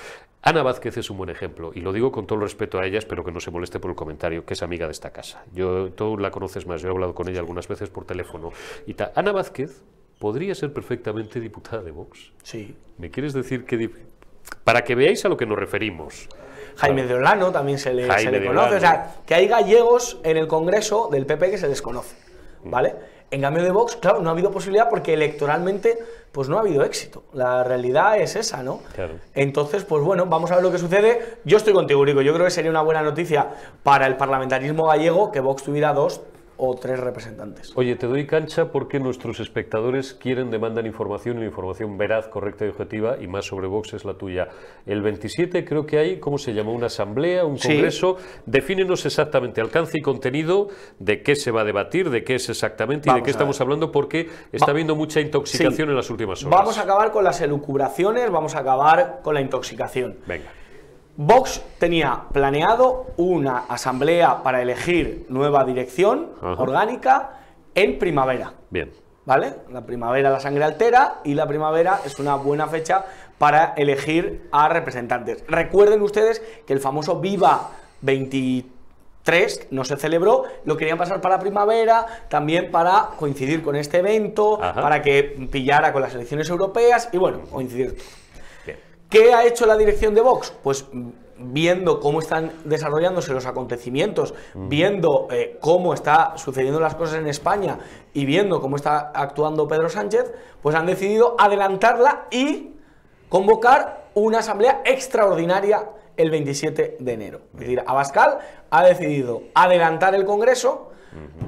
Ana Vázquez es un buen ejemplo, y lo digo con todo el respeto a ella, espero que no se moleste por el comentario, que es amiga de esta casa. Yo, tú la conoces más, yo he hablado con ella algunas veces por teléfono y tal. Ana Vázquez podría ser perfectamente diputada de Vox. Sí. ¿Me quieres decir que... Para que veáis a lo que nos referimos. Jaime de Olano también se le, se le conoce. Olano. O sea, que hay gallegos en el Congreso del PP que se desconoce. ¿Vale? En cambio de Vox, claro, no ha habido posibilidad porque electoralmente pues no ha habido éxito. La realidad es esa, ¿no? Claro. Entonces, pues bueno, vamos a ver lo que sucede. Yo estoy contigo, Rico. Yo creo que sería una buena noticia para el parlamentarismo gallego que Vox tuviera dos o tres representantes. Oye, te doy cancha porque nuestros espectadores quieren, demandan información y la información veraz, correcta y objetiva, y más sobre Vox es la tuya. El 27 creo que hay, ¿cómo se llama? Una asamblea, un Sí. congreso. Defínenos exactamente alcance y contenido de qué se va a debatir, de qué es exactamente y de qué estamos ver. hablando, porque está Va- habiendo mucha intoxicación Sí. en las últimas horas. Vamos a acabar con las elucubraciones, vamos a acabar con la intoxicación. Venga. Vox tenía planeado una asamblea para elegir nueva dirección Ajá. orgánica en primavera. Bien. ¿Vale? La primavera la sangre altera y la primavera es una buena fecha para elegir a representantes. Recuerden ustedes que el famoso Viva 23 no se celebró, lo querían pasar para primavera, también para coincidir con este evento, Ajá. para que pillara con las elecciones europeas y bueno, coincidir. ¿Qué ha hecho la dirección de Vox? Pues mm, viendo cómo están desarrollándose los acontecimientos, viendo eh, cómo está sucediendo las cosas en España y viendo cómo está actuando Pedro Sánchez, pues han decidido adelantarla y convocar una asamblea extraordinaria el 27 de enero. Es decir, Abascal ha decidido adelantar el Congreso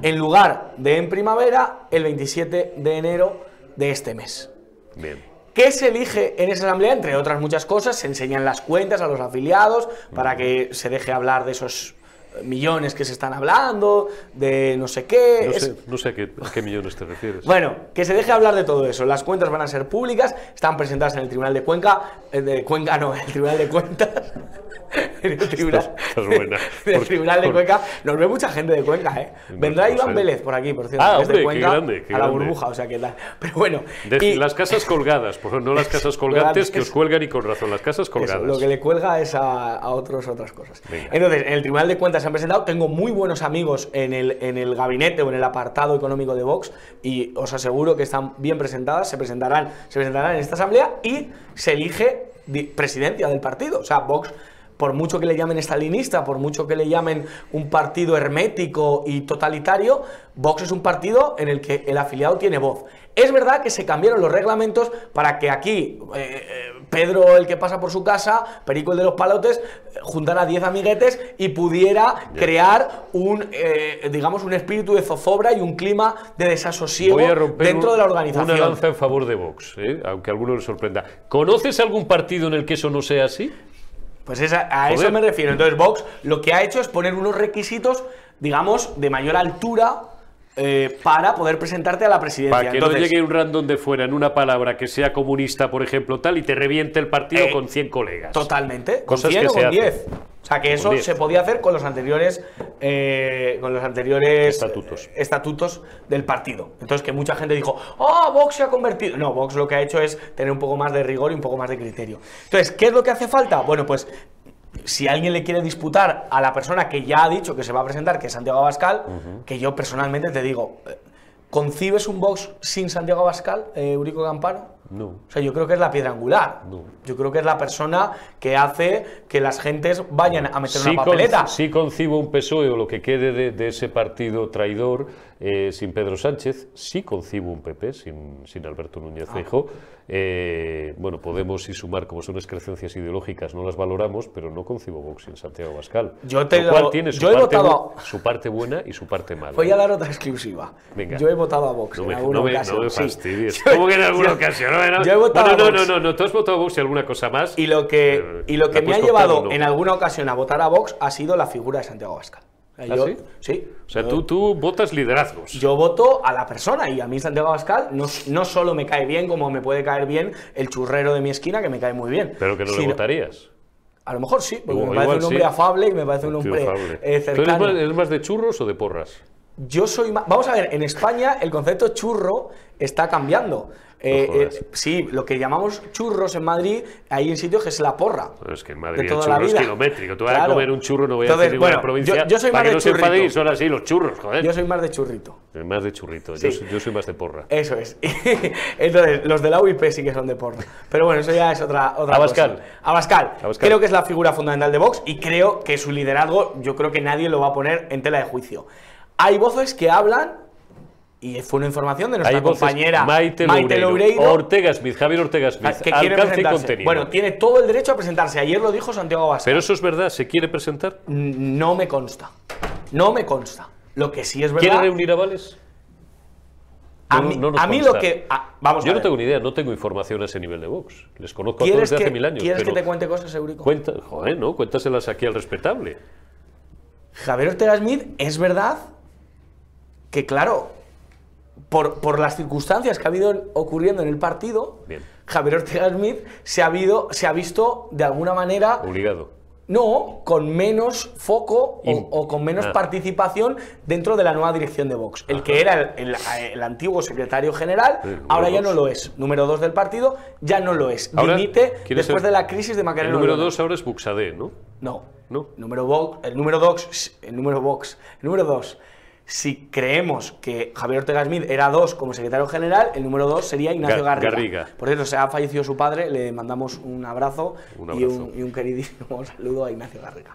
en lugar de en primavera el 27 de enero de este mes. Bien. ¿Qué se elige en esa asamblea? Entre otras muchas cosas, se enseñan las cuentas a los afiliados para que se deje hablar de esos millones que se están hablando, de no sé qué. No Es- sé, no sé a, qué, a qué millones te refieres. Bueno, que se deje hablar de todo eso. Las cuentas van a ser públicas, están presentadas en el Tribunal de Cuenca, eh, de Cuenca no, en el Tribunal de Cuentas. En el Tribunal, Estás- estás buena. en el Por- Tribunal de Cuenca. Nos ve mucha gente de Cuenca, ¿eh? Vendrá no Iván sé. Vélez por aquí, por cierto. Ah, de hombre, qué Cuenca grande, qué a la grande. burbuja, o sea que tal. Pero bueno. De- y- las casas colgadas, por no las casas colgantes que os cuelgan y con razón, las casas colgadas. Eso, lo que le cuelga es a, a otros otras cosas. Venga. Entonces, en el Tribunal de Cuentas han presentado. Tengo muy buenos amigos en el, en el gabinete o en el apartado económico de Vox y os aseguro que están bien presentadas. Se presentarán, se presentarán en esta asamblea y se elige presidencia del partido. O sea, Vox. Por mucho que le llamen estalinista, por mucho que le llamen un partido hermético y totalitario, Vox es un partido en el que el afiliado tiene voz. Es verdad que se cambiaron los reglamentos para que aquí eh, eh, Pedro, el que pasa por su casa, Perico, el de los palotes, eh, juntara 10 amiguetes y pudiera crear un, eh, digamos, un espíritu de zozobra y un clima de desasosiego dentro de la organización. una lanza en favor de Vox, ¿eh? aunque a alguno le sorprenda. ¿Conoces algún partido en el que eso no sea así? Pues esa- a eso me refiero. Entonces, Vox lo que ha hecho es poner unos requisitos, digamos, de mayor altura eh, para poder presentarte a la presidencia. Para que Entonces, no llegue un random de fuera en una palabra que sea comunista, por ejemplo, tal, y te reviente el partido Eh, con 100 colegas. Totalmente, con Cosas 100 que o se con hacen. 10. O sea, que eso 10. se podía hacer con los anteriores eh, con los anteriores Estatutos. estatutos del partido. Entonces que mucha gente dijo, "Ah, Vox se ha convertido." No, Vox lo que ha hecho es tener un poco más de rigor y un poco más de criterio. Entonces, ¿qué es lo que hace falta? Bueno, pues si alguien le quiere disputar a la persona que ya ha dicho que se va a presentar, que es Santiago Abascal, que yo personalmente te digo, eh, ¿concibes un Vox sin Santiago Abascal, eh, Eurico Campano? No. O sea, yo creo que es la piedra angular. No. Yo creo que es la persona que hace que las gentes vayan a meter Sí, una con- papeleta. sí concibo un PSOE o lo que quede de, de ese partido traidor eh, sin Pedro Sánchez. Sí concibo un PP sin, sin Alberto Núñez Ah. Eh, bueno, Podemos y Sumar, como son excrecencias ideológicas, no las valoramos, pero no concibo Vox sin Santiago Abascal. Yo te lo cual lo- tiene su yo he parte, votado bu- su parte buena y su parte mala. Voy a dar otra exclusiva. Venga. Yo he votado a Vox No en me, alguna no me- ocasión. no me sí. fastidies. Yo- ¿Cómo que en alguna yo- ocasión? No, no, yo he votado Bueno, a no, no, Vox. no, no, tú has votado a Vox y alguna cosa más. Y lo que, Eh, y lo que ¿la me ha llevado no? en alguna ocasión a votar a Vox ha sido la figura de Santiago Abascal. ¿Ah, yo- sí? Sí. O sea, Yo- tú, tú votas liderazgos. Yo voto a la persona y a mí Santiago Abascal no, no solo me cae bien como me puede caer bien el churrero de mi esquina que me cae muy bien. pero que no le votarías. A lo mejor sí, porque Igual- me parece igual un hombre sí. afable y me parece un hombre eh, ¿Tú eres cercano. más, eres más de churros o de porras? Yo soy más. Vamos a ver, en España el concepto churro está cambiando. Eh, eh, sí, lo que llamamos churros en Madrid, hay en sitios que es la porra. Es que en de Madrid el toda churro la es kilométrico. Tú vas a comer un churro, no voy a decir ninguna bueno, provincia. yo- yo soy para más que de no churrito. son así los churros, joder. Yo soy más de churrito. Más de churrito. Sí. Yo, soy- yo soy más de porra. Eso es. Entonces, los de la UIP sí que son de porra. Pero bueno, eso ya es otra, otra Abascal. cosa. Abascal. Abascal. Creo que es la figura fundamental de Vox y creo que su liderazgo, yo creo que nadie lo va a poner en tela de juicio. Hay voces que hablan, y fue una información de nuestra voces compañera Maite, Loureiro, Loureiro, Ortega Smith, Javier Ortega Smith, que quiere presentarse. contenido. Bueno, tiene todo el derecho a presentarse. Ayer lo dijo Santiago Abascal. Pero eso es verdad, ¿se quiere presentar? No me consta. No me consta. Lo que sí es verdad. ¿Quiere reunir avales? a No- mí, no a mí lo que. a- vamos Yo a no tengo ni idea, no tengo información a ese nivel de Vox. Les conozco a todos ¿Quieres, desde que, hace mil años. ¿quieres que te cuente cosas, Eurico? Cuenta, joder, ¿no? Cuéntaselas aquí al respetable. Javier Ortega Smith, es verdad que, claro, por, por las circunstancias que ha habido ocurriendo en el partido, Bien. Javier Ortega Smith se ha, habido, se ha visto de alguna manera, Obligado. no, con menos foco o, con menos Ah. participación dentro de la nueva dirección de Vox. El que era el, el- el antiguo secretario general, El ahora ya dos. no lo es. Número dos del partido, ya no lo es. Ahora, Dimite ¿quiere después de la crisis de Macarena El número dos ahora es Buxadé, ¿no? No. ¿No? Número el número dos, el número Vox, el número dos si creemos que Javier Ortega Smith era dos como secretario general, el número dos sería Ignacio Ga- Garriga. Garriga. Por cierto, se ha fallecido su padre, le mandamos un abrazo, Un Y, un, y un queridísimo saludo a Ignacio Garriga.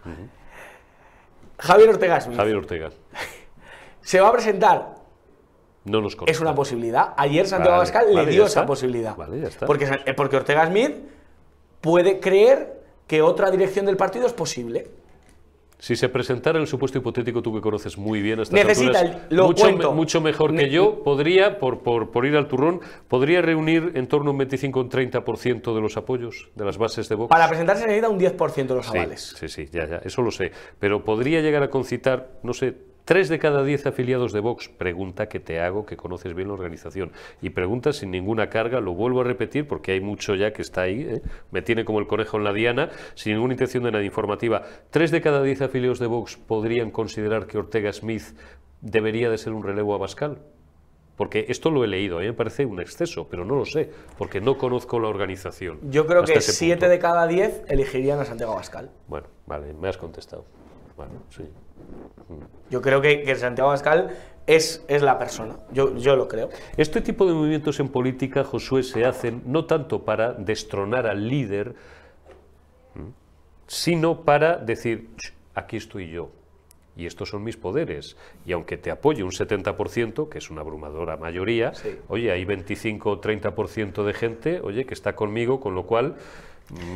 Javier Ortega Smith Javier Ortega. se va a presentar. No nos consta. Es una posibilidad. Ayer Santiago Vale, Abascal vale, le dio esa posibilidad. Vale, ya está. Porque, porque Ortega Smith puede creer que otra dirección del partido es posible. Si se presentara el supuesto hipotético, tú que conoces muy bien a estas Necesita alturas, lo mucho, cuento. me- mucho mejor que yo, podría, por, por, por ir al turrón, podría reunir en torno a un 25 o un 30% de los apoyos de las bases de Vox. Para presentarse necesita un 10% de los Sí, avales. Sí, sí, ya, ya, eso lo sé. Pero podría llegar a concitar, no sé, tres de cada diez afiliados de Vox. Pregunta que te hago, que conoces bien la organización. Y pregunta sin ninguna carga, lo vuelvo a repetir porque hay mucho ya que está ahí, ¿eh? me tiene como el conejo en la diana, sin ninguna intención de nada informativa. Tres de cada diez afiliados de Vox podrían considerar que Ortega Smith debería de ser un relevo a Bascal. Porque esto lo he leído, a mí me parece un exceso, pero no lo sé, porque no conozco la organización. Yo creo que ese 7 punto. de cada 10 elegirían a Santiago Abascal. Bueno, vale, me has contestado. Bueno, sí. Yo creo que, que Santiago Abascal es, es la persona. Yo, yo lo creo. Este tipo de movimientos en política, Josué, se hacen no tanto para destronar al líder, sino para decir, "Ch, aquí estoy yo. Y estos son mis poderes. Y aunque te apoye un 70%, que es una abrumadora mayoría, Sí. oye, hay 25 o 30% de gente, oye, que está conmigo, con lo cual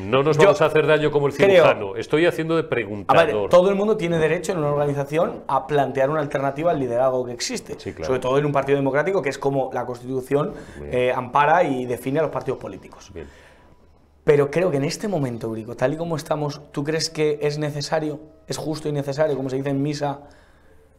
no nos Yo vamos a hacer daño como el creo- cirujano. Estoy haciendo de A preguntador. ver, todo el mundo tiene derecho en una organización a plantear una alternativa al liderazgo que existe. Sí, claro. Sobre todo en un partido democrático, que es como la Constitución eh, ampara y define a los partidos políticos. Bien. Pero creo que en este momento, Eurico, tal y como estamos, ¿tú crees que es necesario, es justo y necesario, como se dice en misa,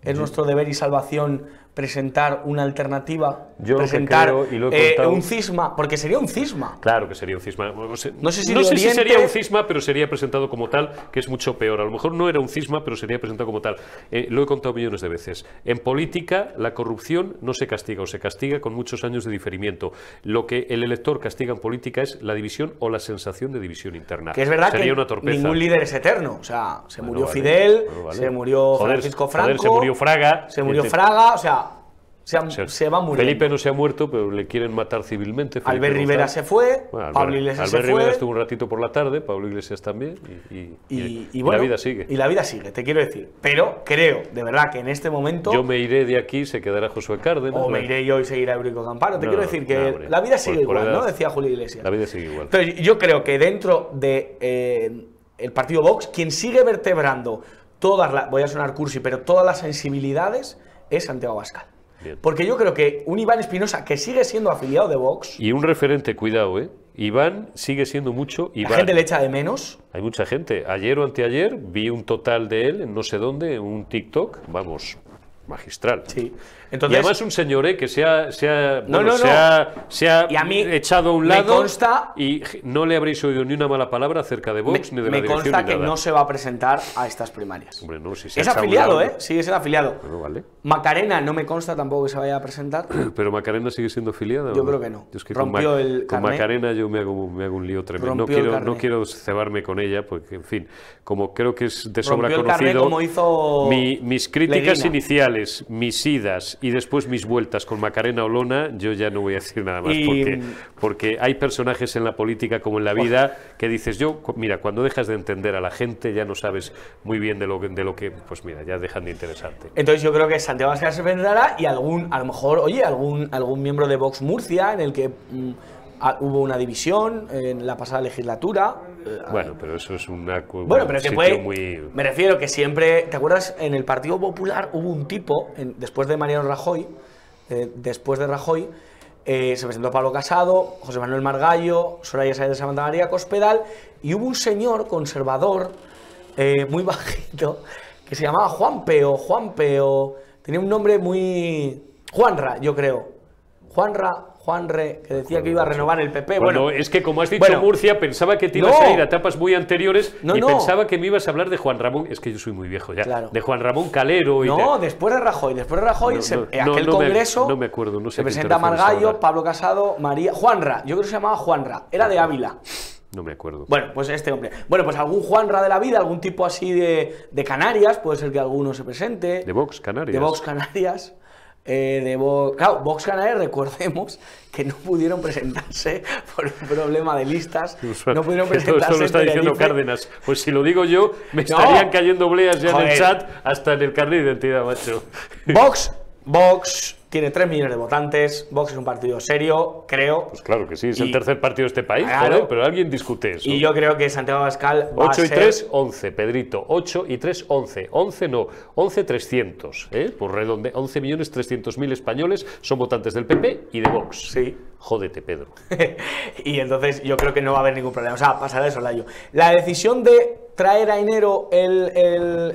es nuestro deber y salvación presentar una alternativa? Yo lo que presentar creo, y lo he eh, un cisma, porque sería un cisma. Claro que sería un cisma. No sé, No sé si no si sería un cisma, pero sería presentado como tal, que es mucho peor. A lo mejor no era un cisma, pero sería presentado como tal. Eh, lo he contado millones de veces. En política, la corrupción no se castiga o se castiga con muchos años de diferimiento. Lo que el elector castiga en política es la división o la sensación de división interna. Que es verdad sería que una torpeza. ningún líder es eterno. O sea, se Bueno, murió vale, Fidel, bueno, vale. se murió Francisco joder, Franco, se murió Fraga. se murió Fraga, o sea, se, ha- o sea, se va muriendo. Felipe no se ha muerto, pero le quieren matar civilmente. Felipe Albert Rivera González. se fue, Bueno, Pablo Albert- Iglesias Albert se fue. Rivera estuvo un ratito por la tarde, Pablo Iglesias también, y, y- y, bueno, la vida sigue. Y la vida sigue, te quiero decir. Pero creo, de verdad, que en este momento. Yo me iré de aquí, se quedará Josué Cárdenas. o me iré yo y seguirá Eurico Campano. Te No, quiero decir que no, hombre, la vida sigue por igual, edad. ¿no? Decía Julio Iglesias. La vida sigue igual. Entonces, yo creo que dentro de eh, el partido Vox, quien sigue vertebrando todas las, voy a sonar cursi, pero todas las sensibilidades es Santiago Abascal. Bien. Porque yo creo que un Iván Espinosa que sigue siendo afiliado de Vox, Y un referente, cuidado, ¿eh? Iván sigue siendo mucho la Iván. gente le echa de menos. Hay mucha gente. Ayer o anteayer vi un total de él en no sé dónde, en un TikTok, vamos, magistral. Sí. Y Entonces, además un señor ¿eh? que se ha, se ha, No, bueno, no, se no. ha- se ha Y a mí echado a un me lado consta- y no le habréis oído ni una mala palabra acerca de me, Vox ni de la me dirección consta que no se va a presentar a estas primarias. Hombre, no, si se es afiliado, ¿eh? Sigue siendo afiliado. Bueno, vale. Macarena no me consta tampoco que se vaya a presentar. Pero Macarena sigue siendo afiliada. Yo ¿o creo que no. Yo es que con Rompió Ma- el con. Macarena yo me hago, me hago un lío tremendo. No Rompió el quiero, no quiero cebarme con ella, porque, en fin, como creo que es de sobra Rompió el carné conocido, como hizo mi- mis críticas Leguina. iniciales, mis idas y después mis vueltas con Macarena Olona, yo ya no voy a decir nada más, Y- porque, porque hay personajes en la política como en la vida que dices, yo, mira, cuando dejas de entender a la gente ya no sabes muy bien de lo, que- de lo que, pues mira, ya dejan de interesarte. Entonces yo creo que Santiago Abascal se presentará y algún, a lo mejor, oye, algún, algún miembro de Vox Murcia en el que mm, ah, hubo una división en la pasada legislatura. eh, Bueno, pero eso es una, Bueno, pero que puede. muy... Me refiero que siempre. ¿Te acuerdas? En el Partido Popular hubo un tipo, en- después de Mariano Rajoy, eh, después de Rajoy, eh, se presentó Pablo Casado, José Manuel Margallo, Soraya Sáenz de Santa María Cospedal, y hubo un señor conservador, eh, muy bajito, que se llamaba Juan Peo, Juan Peo, tenía un nombre muy. Juanra, yo creo. Juanra, Juanre, que decía que iba a renovar el PP. Bueno, Bueno, es que como has dicho bueno. Murcia, pensaba que te ibas No. a ir a etapas muy anteriores No, y no. pensaba que me ibas a hablar de Juan Ramón, es que yo soy muy viejo ya, Claro. de Juan Ramón Calero y No, de- después de Rajoy, después de Rajoy, se- eh, aquel me- congreso. no me acuerdo, no sé Se presenta Margallo. Pablo Casado, María. Juanra, yo creo que se llamaba Juanra, era de Ávila. No me acuerdo. Bueno, pues este hombre. Bueno, pues algún Juanra de la vida, algún tipo así de, de Canarias, puede ser que alguno se presente. De Vox Canarias. De Vox Canarias. Eh, de Vox, claro, Vox Canarias, recordemos que no pudieron presentarse por un problema de listas. No pudieron presentarse. Esto lo está diciendo Cárdenas. Pues si lo digo yo, me estarían cayendo bleas ya en el chat, hasta en el carnet de identidad, macho. Vox, Vox tiene 3 millones de votantes, Vox es un partido serio, creo. Pues claro que sí, es el tercer partido de este país, pero alguien discute eso. Y yo creo que Santiago Abascal va 8 y 3, 11, Pedrito. 8 y 3, 11. 11 no, 11 300, ¿eh? Por redonde, 11 millones 300 mil españoles son votantes del PP y de Vox. Sí. Jódete, Pedro. y entonces yo creo que no va a haber ningún problema. O sea, pasará eso, Layo. La decisión de traer a enero el,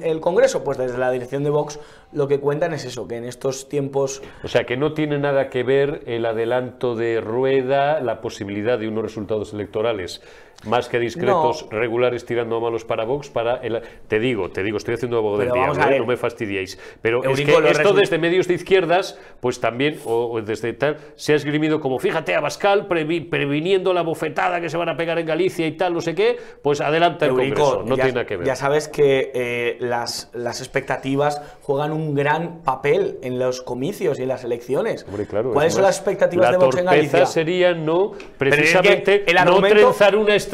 el, Congreso, pues desde la dirección de Vox lo que cuentan es eso, que en estos tiempos... O sea, que no tiene nada que ver el adelanto de rueda, la posibilidad de unos resultados electorales más que discretos, regulares, tirando a malos para Vox, para el... Te digo, te digo, estoy haciendo abogado del diablo, ¿eh? no me fastidiéis. Pero es que esto desde medios de izquierdas, pues también, o, desde tal, se ha esgrimido como, fíjate, Abascal previniendo la bofetada que se van a pegar en Galicia y tal, no sé qué, pues adelanta el Congreso, no tiene nada que ver. Ya sabes que eh, las, las expectativas juegan un gran papel en los comicios y en las elecciones. ¿Cuáles son las expectativas de Vox en Galicia? sería no, precisamente, no trenzar una estrategia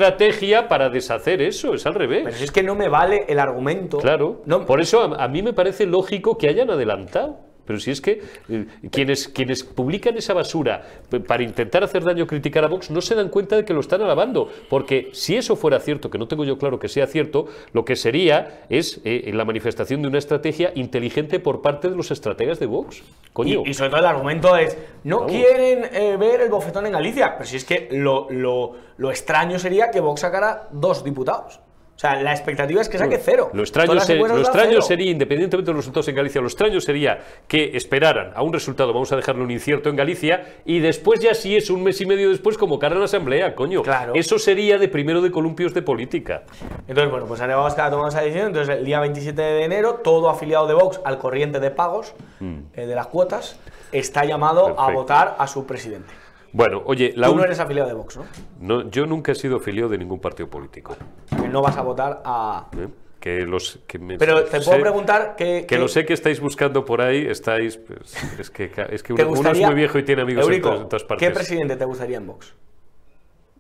para deshacer eso, es al revés. Pero si es que no me vale el argumento. Claro, por eso a, mí me parece lógico que hayan adelantado. Pero si es que eh, quienes, quienes publican esa basura para intentar hacer daño, criticar a Vox, no se dan cuenta de que lo están alabando. Porque si eso fuera cierto, que no tengo yo claro que sea cierto, lo que sería es eh, la manifestación de una estrategia inteligente por parte de los estrategas de Vox. Coño. Y, sobre todo el argumento es, no quieren eh, ver el bofetón en Galicia. Pero si es que lo, lo, lo extraño sería que Vox sacara dos diputados. O sea, la expectativa es que saque cero. Lo extraño, sería, independientemente de los resultados en Galicia, lo extraño sería que esperaran a un resultado, vamos a dejarlo un incierto en Galicia, y después ya si es un mes y medio después convocaran a la asamblea, coño. Claro. Eso sería de primero de columpios de política. Entonces, bueno, pues ahora vamos a tomar esa decisión. Entonces, el día 27 de enero, todo afiliado de Vox al corriente de pagos mm. eh, de las cuotas está llamado a votar a su presidente. Bueno, oye, la Tú no eres afiliado de Vox, ¿no? ¿no? Yo nunca he sido afiliado de ningún partido político. Que no vas a votar a... ¿Eh? Que los, que Pero te puedo preguntar que, que, lo sé que estáis buscando por ahí, estáis... Pues, es que, es que uno, es muy viejo y tiene amigos en, todas, partes. ¿Qué presidente te gustaría en Vox?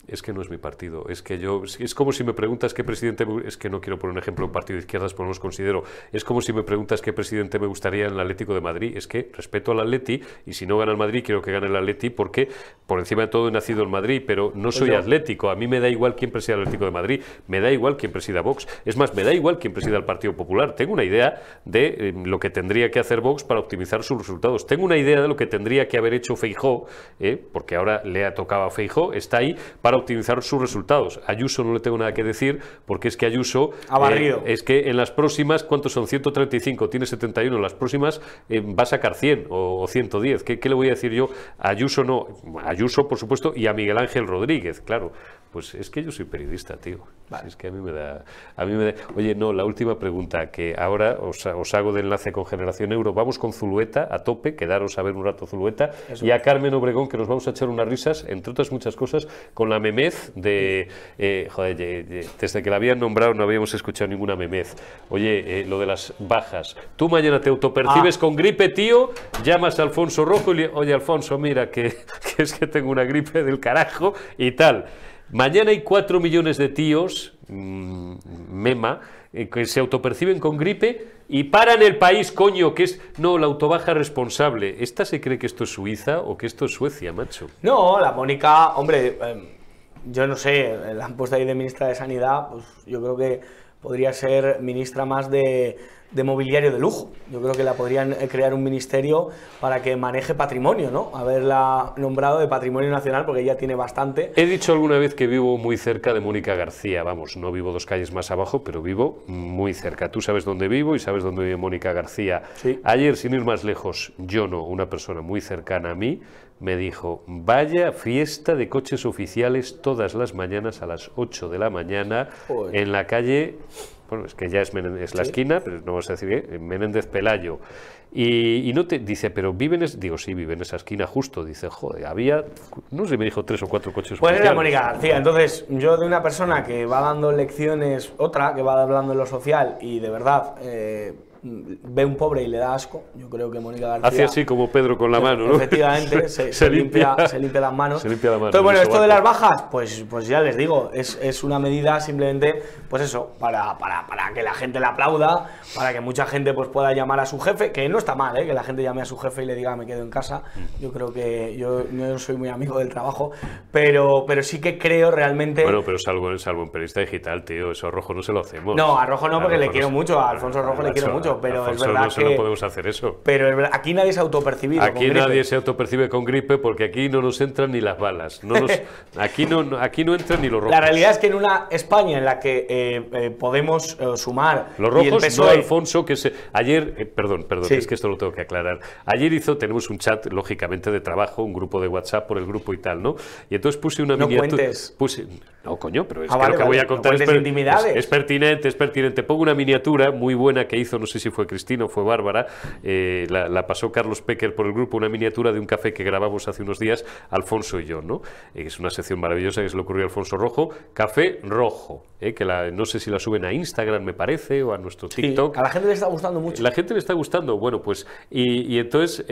Es que no es mi partido. Es que yo, es como si me preguntas qué presidente, es que no quiero poner un ejemplo un partido de izquierdas, pero no los considero. Es como si me preguntas qué presidente me gustaría en el Atlético de Madrid. Es que respeto al Atleti y si no gana el Madrid, quiero que gane el Atleti porque por encima de todo he nacido en Madrid, pero no soy atlético. A mí me da igual quién presida el Atlético de Madrid, me da igual quién presida Vox. Es más, me da igual quién presida el Partido Popular. Tengo una idea de eh, lo que tendría que hacer Vox para optimizar sus resultados. Tengo una idea de lo que tendría que haber hecho Feijó, eh, porque ahora le ha tocado a Feijó, está ahí para optimizar sus resultados. Ayuso no le tengo nada que decir porque es que Ayuso ha barrido. Eh, es que en las próximas, ¿cuántos son? 135, tiene 71, en las próximas eh, va a sacar 100 o, 110. ¿Qué, ¿Qué, le voy a decir yo? Ayuso no, Ayuso por supuesto y a Miguel Ángel Rodríguez, claro. Pues es que yo soy periodista, tío. Es que a mí me da, a mí me Oye, no, la última pregunta que ahora os, os, hago de enlace con Generación Euro. Vamos con Zulueta a tope, quedaros a ver un rato Zulueta y a Carmen Obregón que nos vamos a echar unas risas, entre otras muchas cosas, con la memez de, eh, joder, desde que la habían nombrado no habíamos escuchado ninguna memez. Oye, eh, lo de las bajas. Tú mañana te autopercibes ah. con gripe, tío, llamas a Alfonso Rojo y le, oye Alfonso, mira que, que es que tengo una gripe del carajo y tal. Mañana hay cuatro millones de tíos, mm, mema, eh, que se autoperciben con gripe y paran el país, coño, que es, no, la autobaja responsable. ¿Esta se cree que esto es Suiza o que esto es Suecia, macho? No, la Mónica, hombre, em, yo no sé, la han puesto ahí de ministra de Sanidad, pues yo creo que podría ser ministra más de de mobiliario de lujo. Yo creo que la podrían eh, crear un ministerio para que maneje patrimonio, ¿no? Haberla nombrado de patrimonio nacional porque ella tiene bastante. He dicho alguna vez que vivo muy cerca de Mónica García, vamos, no vivo dos calles más abajo, pero vivo muy cerca. Tú sabes dónde vivo y sabes dónde vive Mónica García. Ayer, sin ir más lejos, yo no, una persona muy cercana a mí, me dijo, vaya fiesta de coches oficiales todas las mañanas a las 8 de la mañana en la calle bueno, es que ya es, es la esquina, pero no vamos a decir bien, Menéndez Pelayo. Y, no te dice, pero viven, es, digo, sí, vive en esa esquina justo. Dice, joder, había, no sé, me dijo tres o cuatro coches. Pues era Mónica García. Entonces, yo de una persona que va dando lecciones, otra que va hablando en lo social y de verdad. Eh, ve un pobre y le da asco. Yo creo que Mónica García. Hace así como Pedro con la mano, ¿no? Efectivamente, se, limpia, se, limpia, las manos. Se limpia la mano. Entonces, bueno, esto de las bajas, pues, pues ya les digo, es, es una medida simplemente, pues eso, para, para, para, que la gente la aplauda, para que mucha gente pues pueda llamar a su jefe, que no está mal, ¿eh? que la gente llame a su jefe y le diga me quedo en casa. Mm. Yo creo que yo no soy muy amigo del trabajo, pero, pero sí que creo realmente. Bueno, pero salvo, salvo en periodista digital, tío, eso a Rojo no se lo hacemos. No, a Rojo no, porque le quiero mucho, a Alfonso Rojo le quiero mucho pero es verdad no, no podemos hacer eso. Pero aquí nadie se autopercibe. Aquí nadie se autopercibe con gripe porque aquí no nos entran ni las balas. No aquí, no, aquí no entran ni los rojos. La realidad es que en una España en la que eh, eh, podemos eh, sumar. Los rojos, no Alfonso, que se, ayer, perdón, perdón, es que esto lo tengo que aclarar. Ayer hizo, tenemos un chat, lógicamente, de trabajo, un grupo de WhatsApp por el grupo y tal, ¿no? Y entonces puse una no miniatura. Puse, no, coño, pero es ah, que lo que voy a contar es, es, pertinente, es pertinente. Pongo una miniatura muy buena que hizo, no sé si fue Cristina o fue Bárbara, eh, la, pasó Carlos Pecker por el grupo, una miniatura de un café que grabamos hace unos días, Alfonso y yo, ¿no? Eh, es una sección maravillosa que se le ocurrió a Alfonso Rojo, Café Rojo, eh, que la, no sé si la suben a Instagram, me parece, o a nuestro TikTok. a la gente le está gustando mucho. La gente le está gustando, bueno, pues, y, y entonces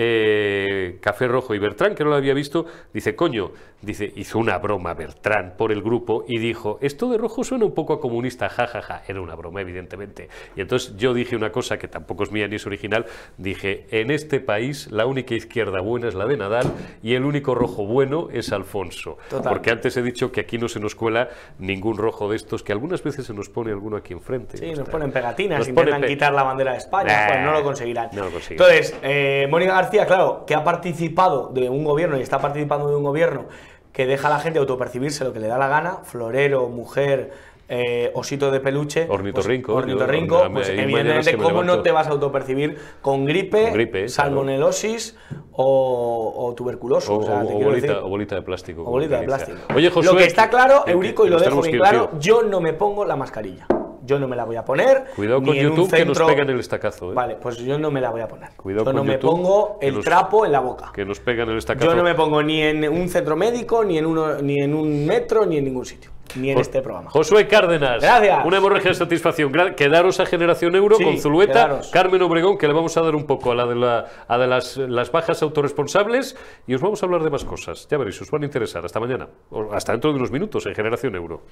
Café Rojo y Bertrán, que no lo había visto, dice, coño, dice, hizo una broma Bertrán por el grupo y dijo, esto de rojo suena un poco a comunista, jajaja, ja, ja. era una broma evidentemente. Y entonces yo dije una cosa que tampoco es mía ni es original, dije, en este país la única izquierda buena es la de Nadal y el único rojo bueno es Alfonso. Porque antes he dicho que aquí no se nos cuela ningún rojo de estos, que algunas veces se nos pone alguno aquí enfrente. Sí, nos ponen pegatinas, nos intentan quitar la bandera de España, pues no lo conseguirán. Entonces, eh, Mónica García, claro, que ha participado de un gobierno y está participando de un gobierno que deja a la gente autopercibirse lo que le da la gana, florero, mujer, eh, osito de peluche, ornitorrinco, pues, ornitorrinco, pues evidentemente cómo no te vas a autopercibir con gripe, salmonelosis o, tuberculoso. O, bolita, de plástico. O bolita de plástico. Oye, Josué, lo que está claro, Eurico, y lo dejo bien claro, yo no me pongo la mascarilla yo no me la voy a poner. Cuidado con YouTube que nos pegan el estacazo. ¿eh? Vale, pues yo no me la voy a poner. Cuidado yo no me pongo el trapo en la boca. Que nos pegan el estacazo. Yo no me pongo ni en un centro médico, ni en, uno, ni en un metro, ni en ningún sitio. Ni en este programa. Josué Cárdenas. Gracias. Una hemorragia de satisfacción. Quedaros a Generación Euro con Zulueta, Carmen Obregón, que le vamos a dar un poco a la de, la, a de las, las bajas autorresponsables y os vamos a hablar de más cosas. Ya veréis, os van a interesar. Hasta mañana. hasta dentro de unos minutos en Generación Euro.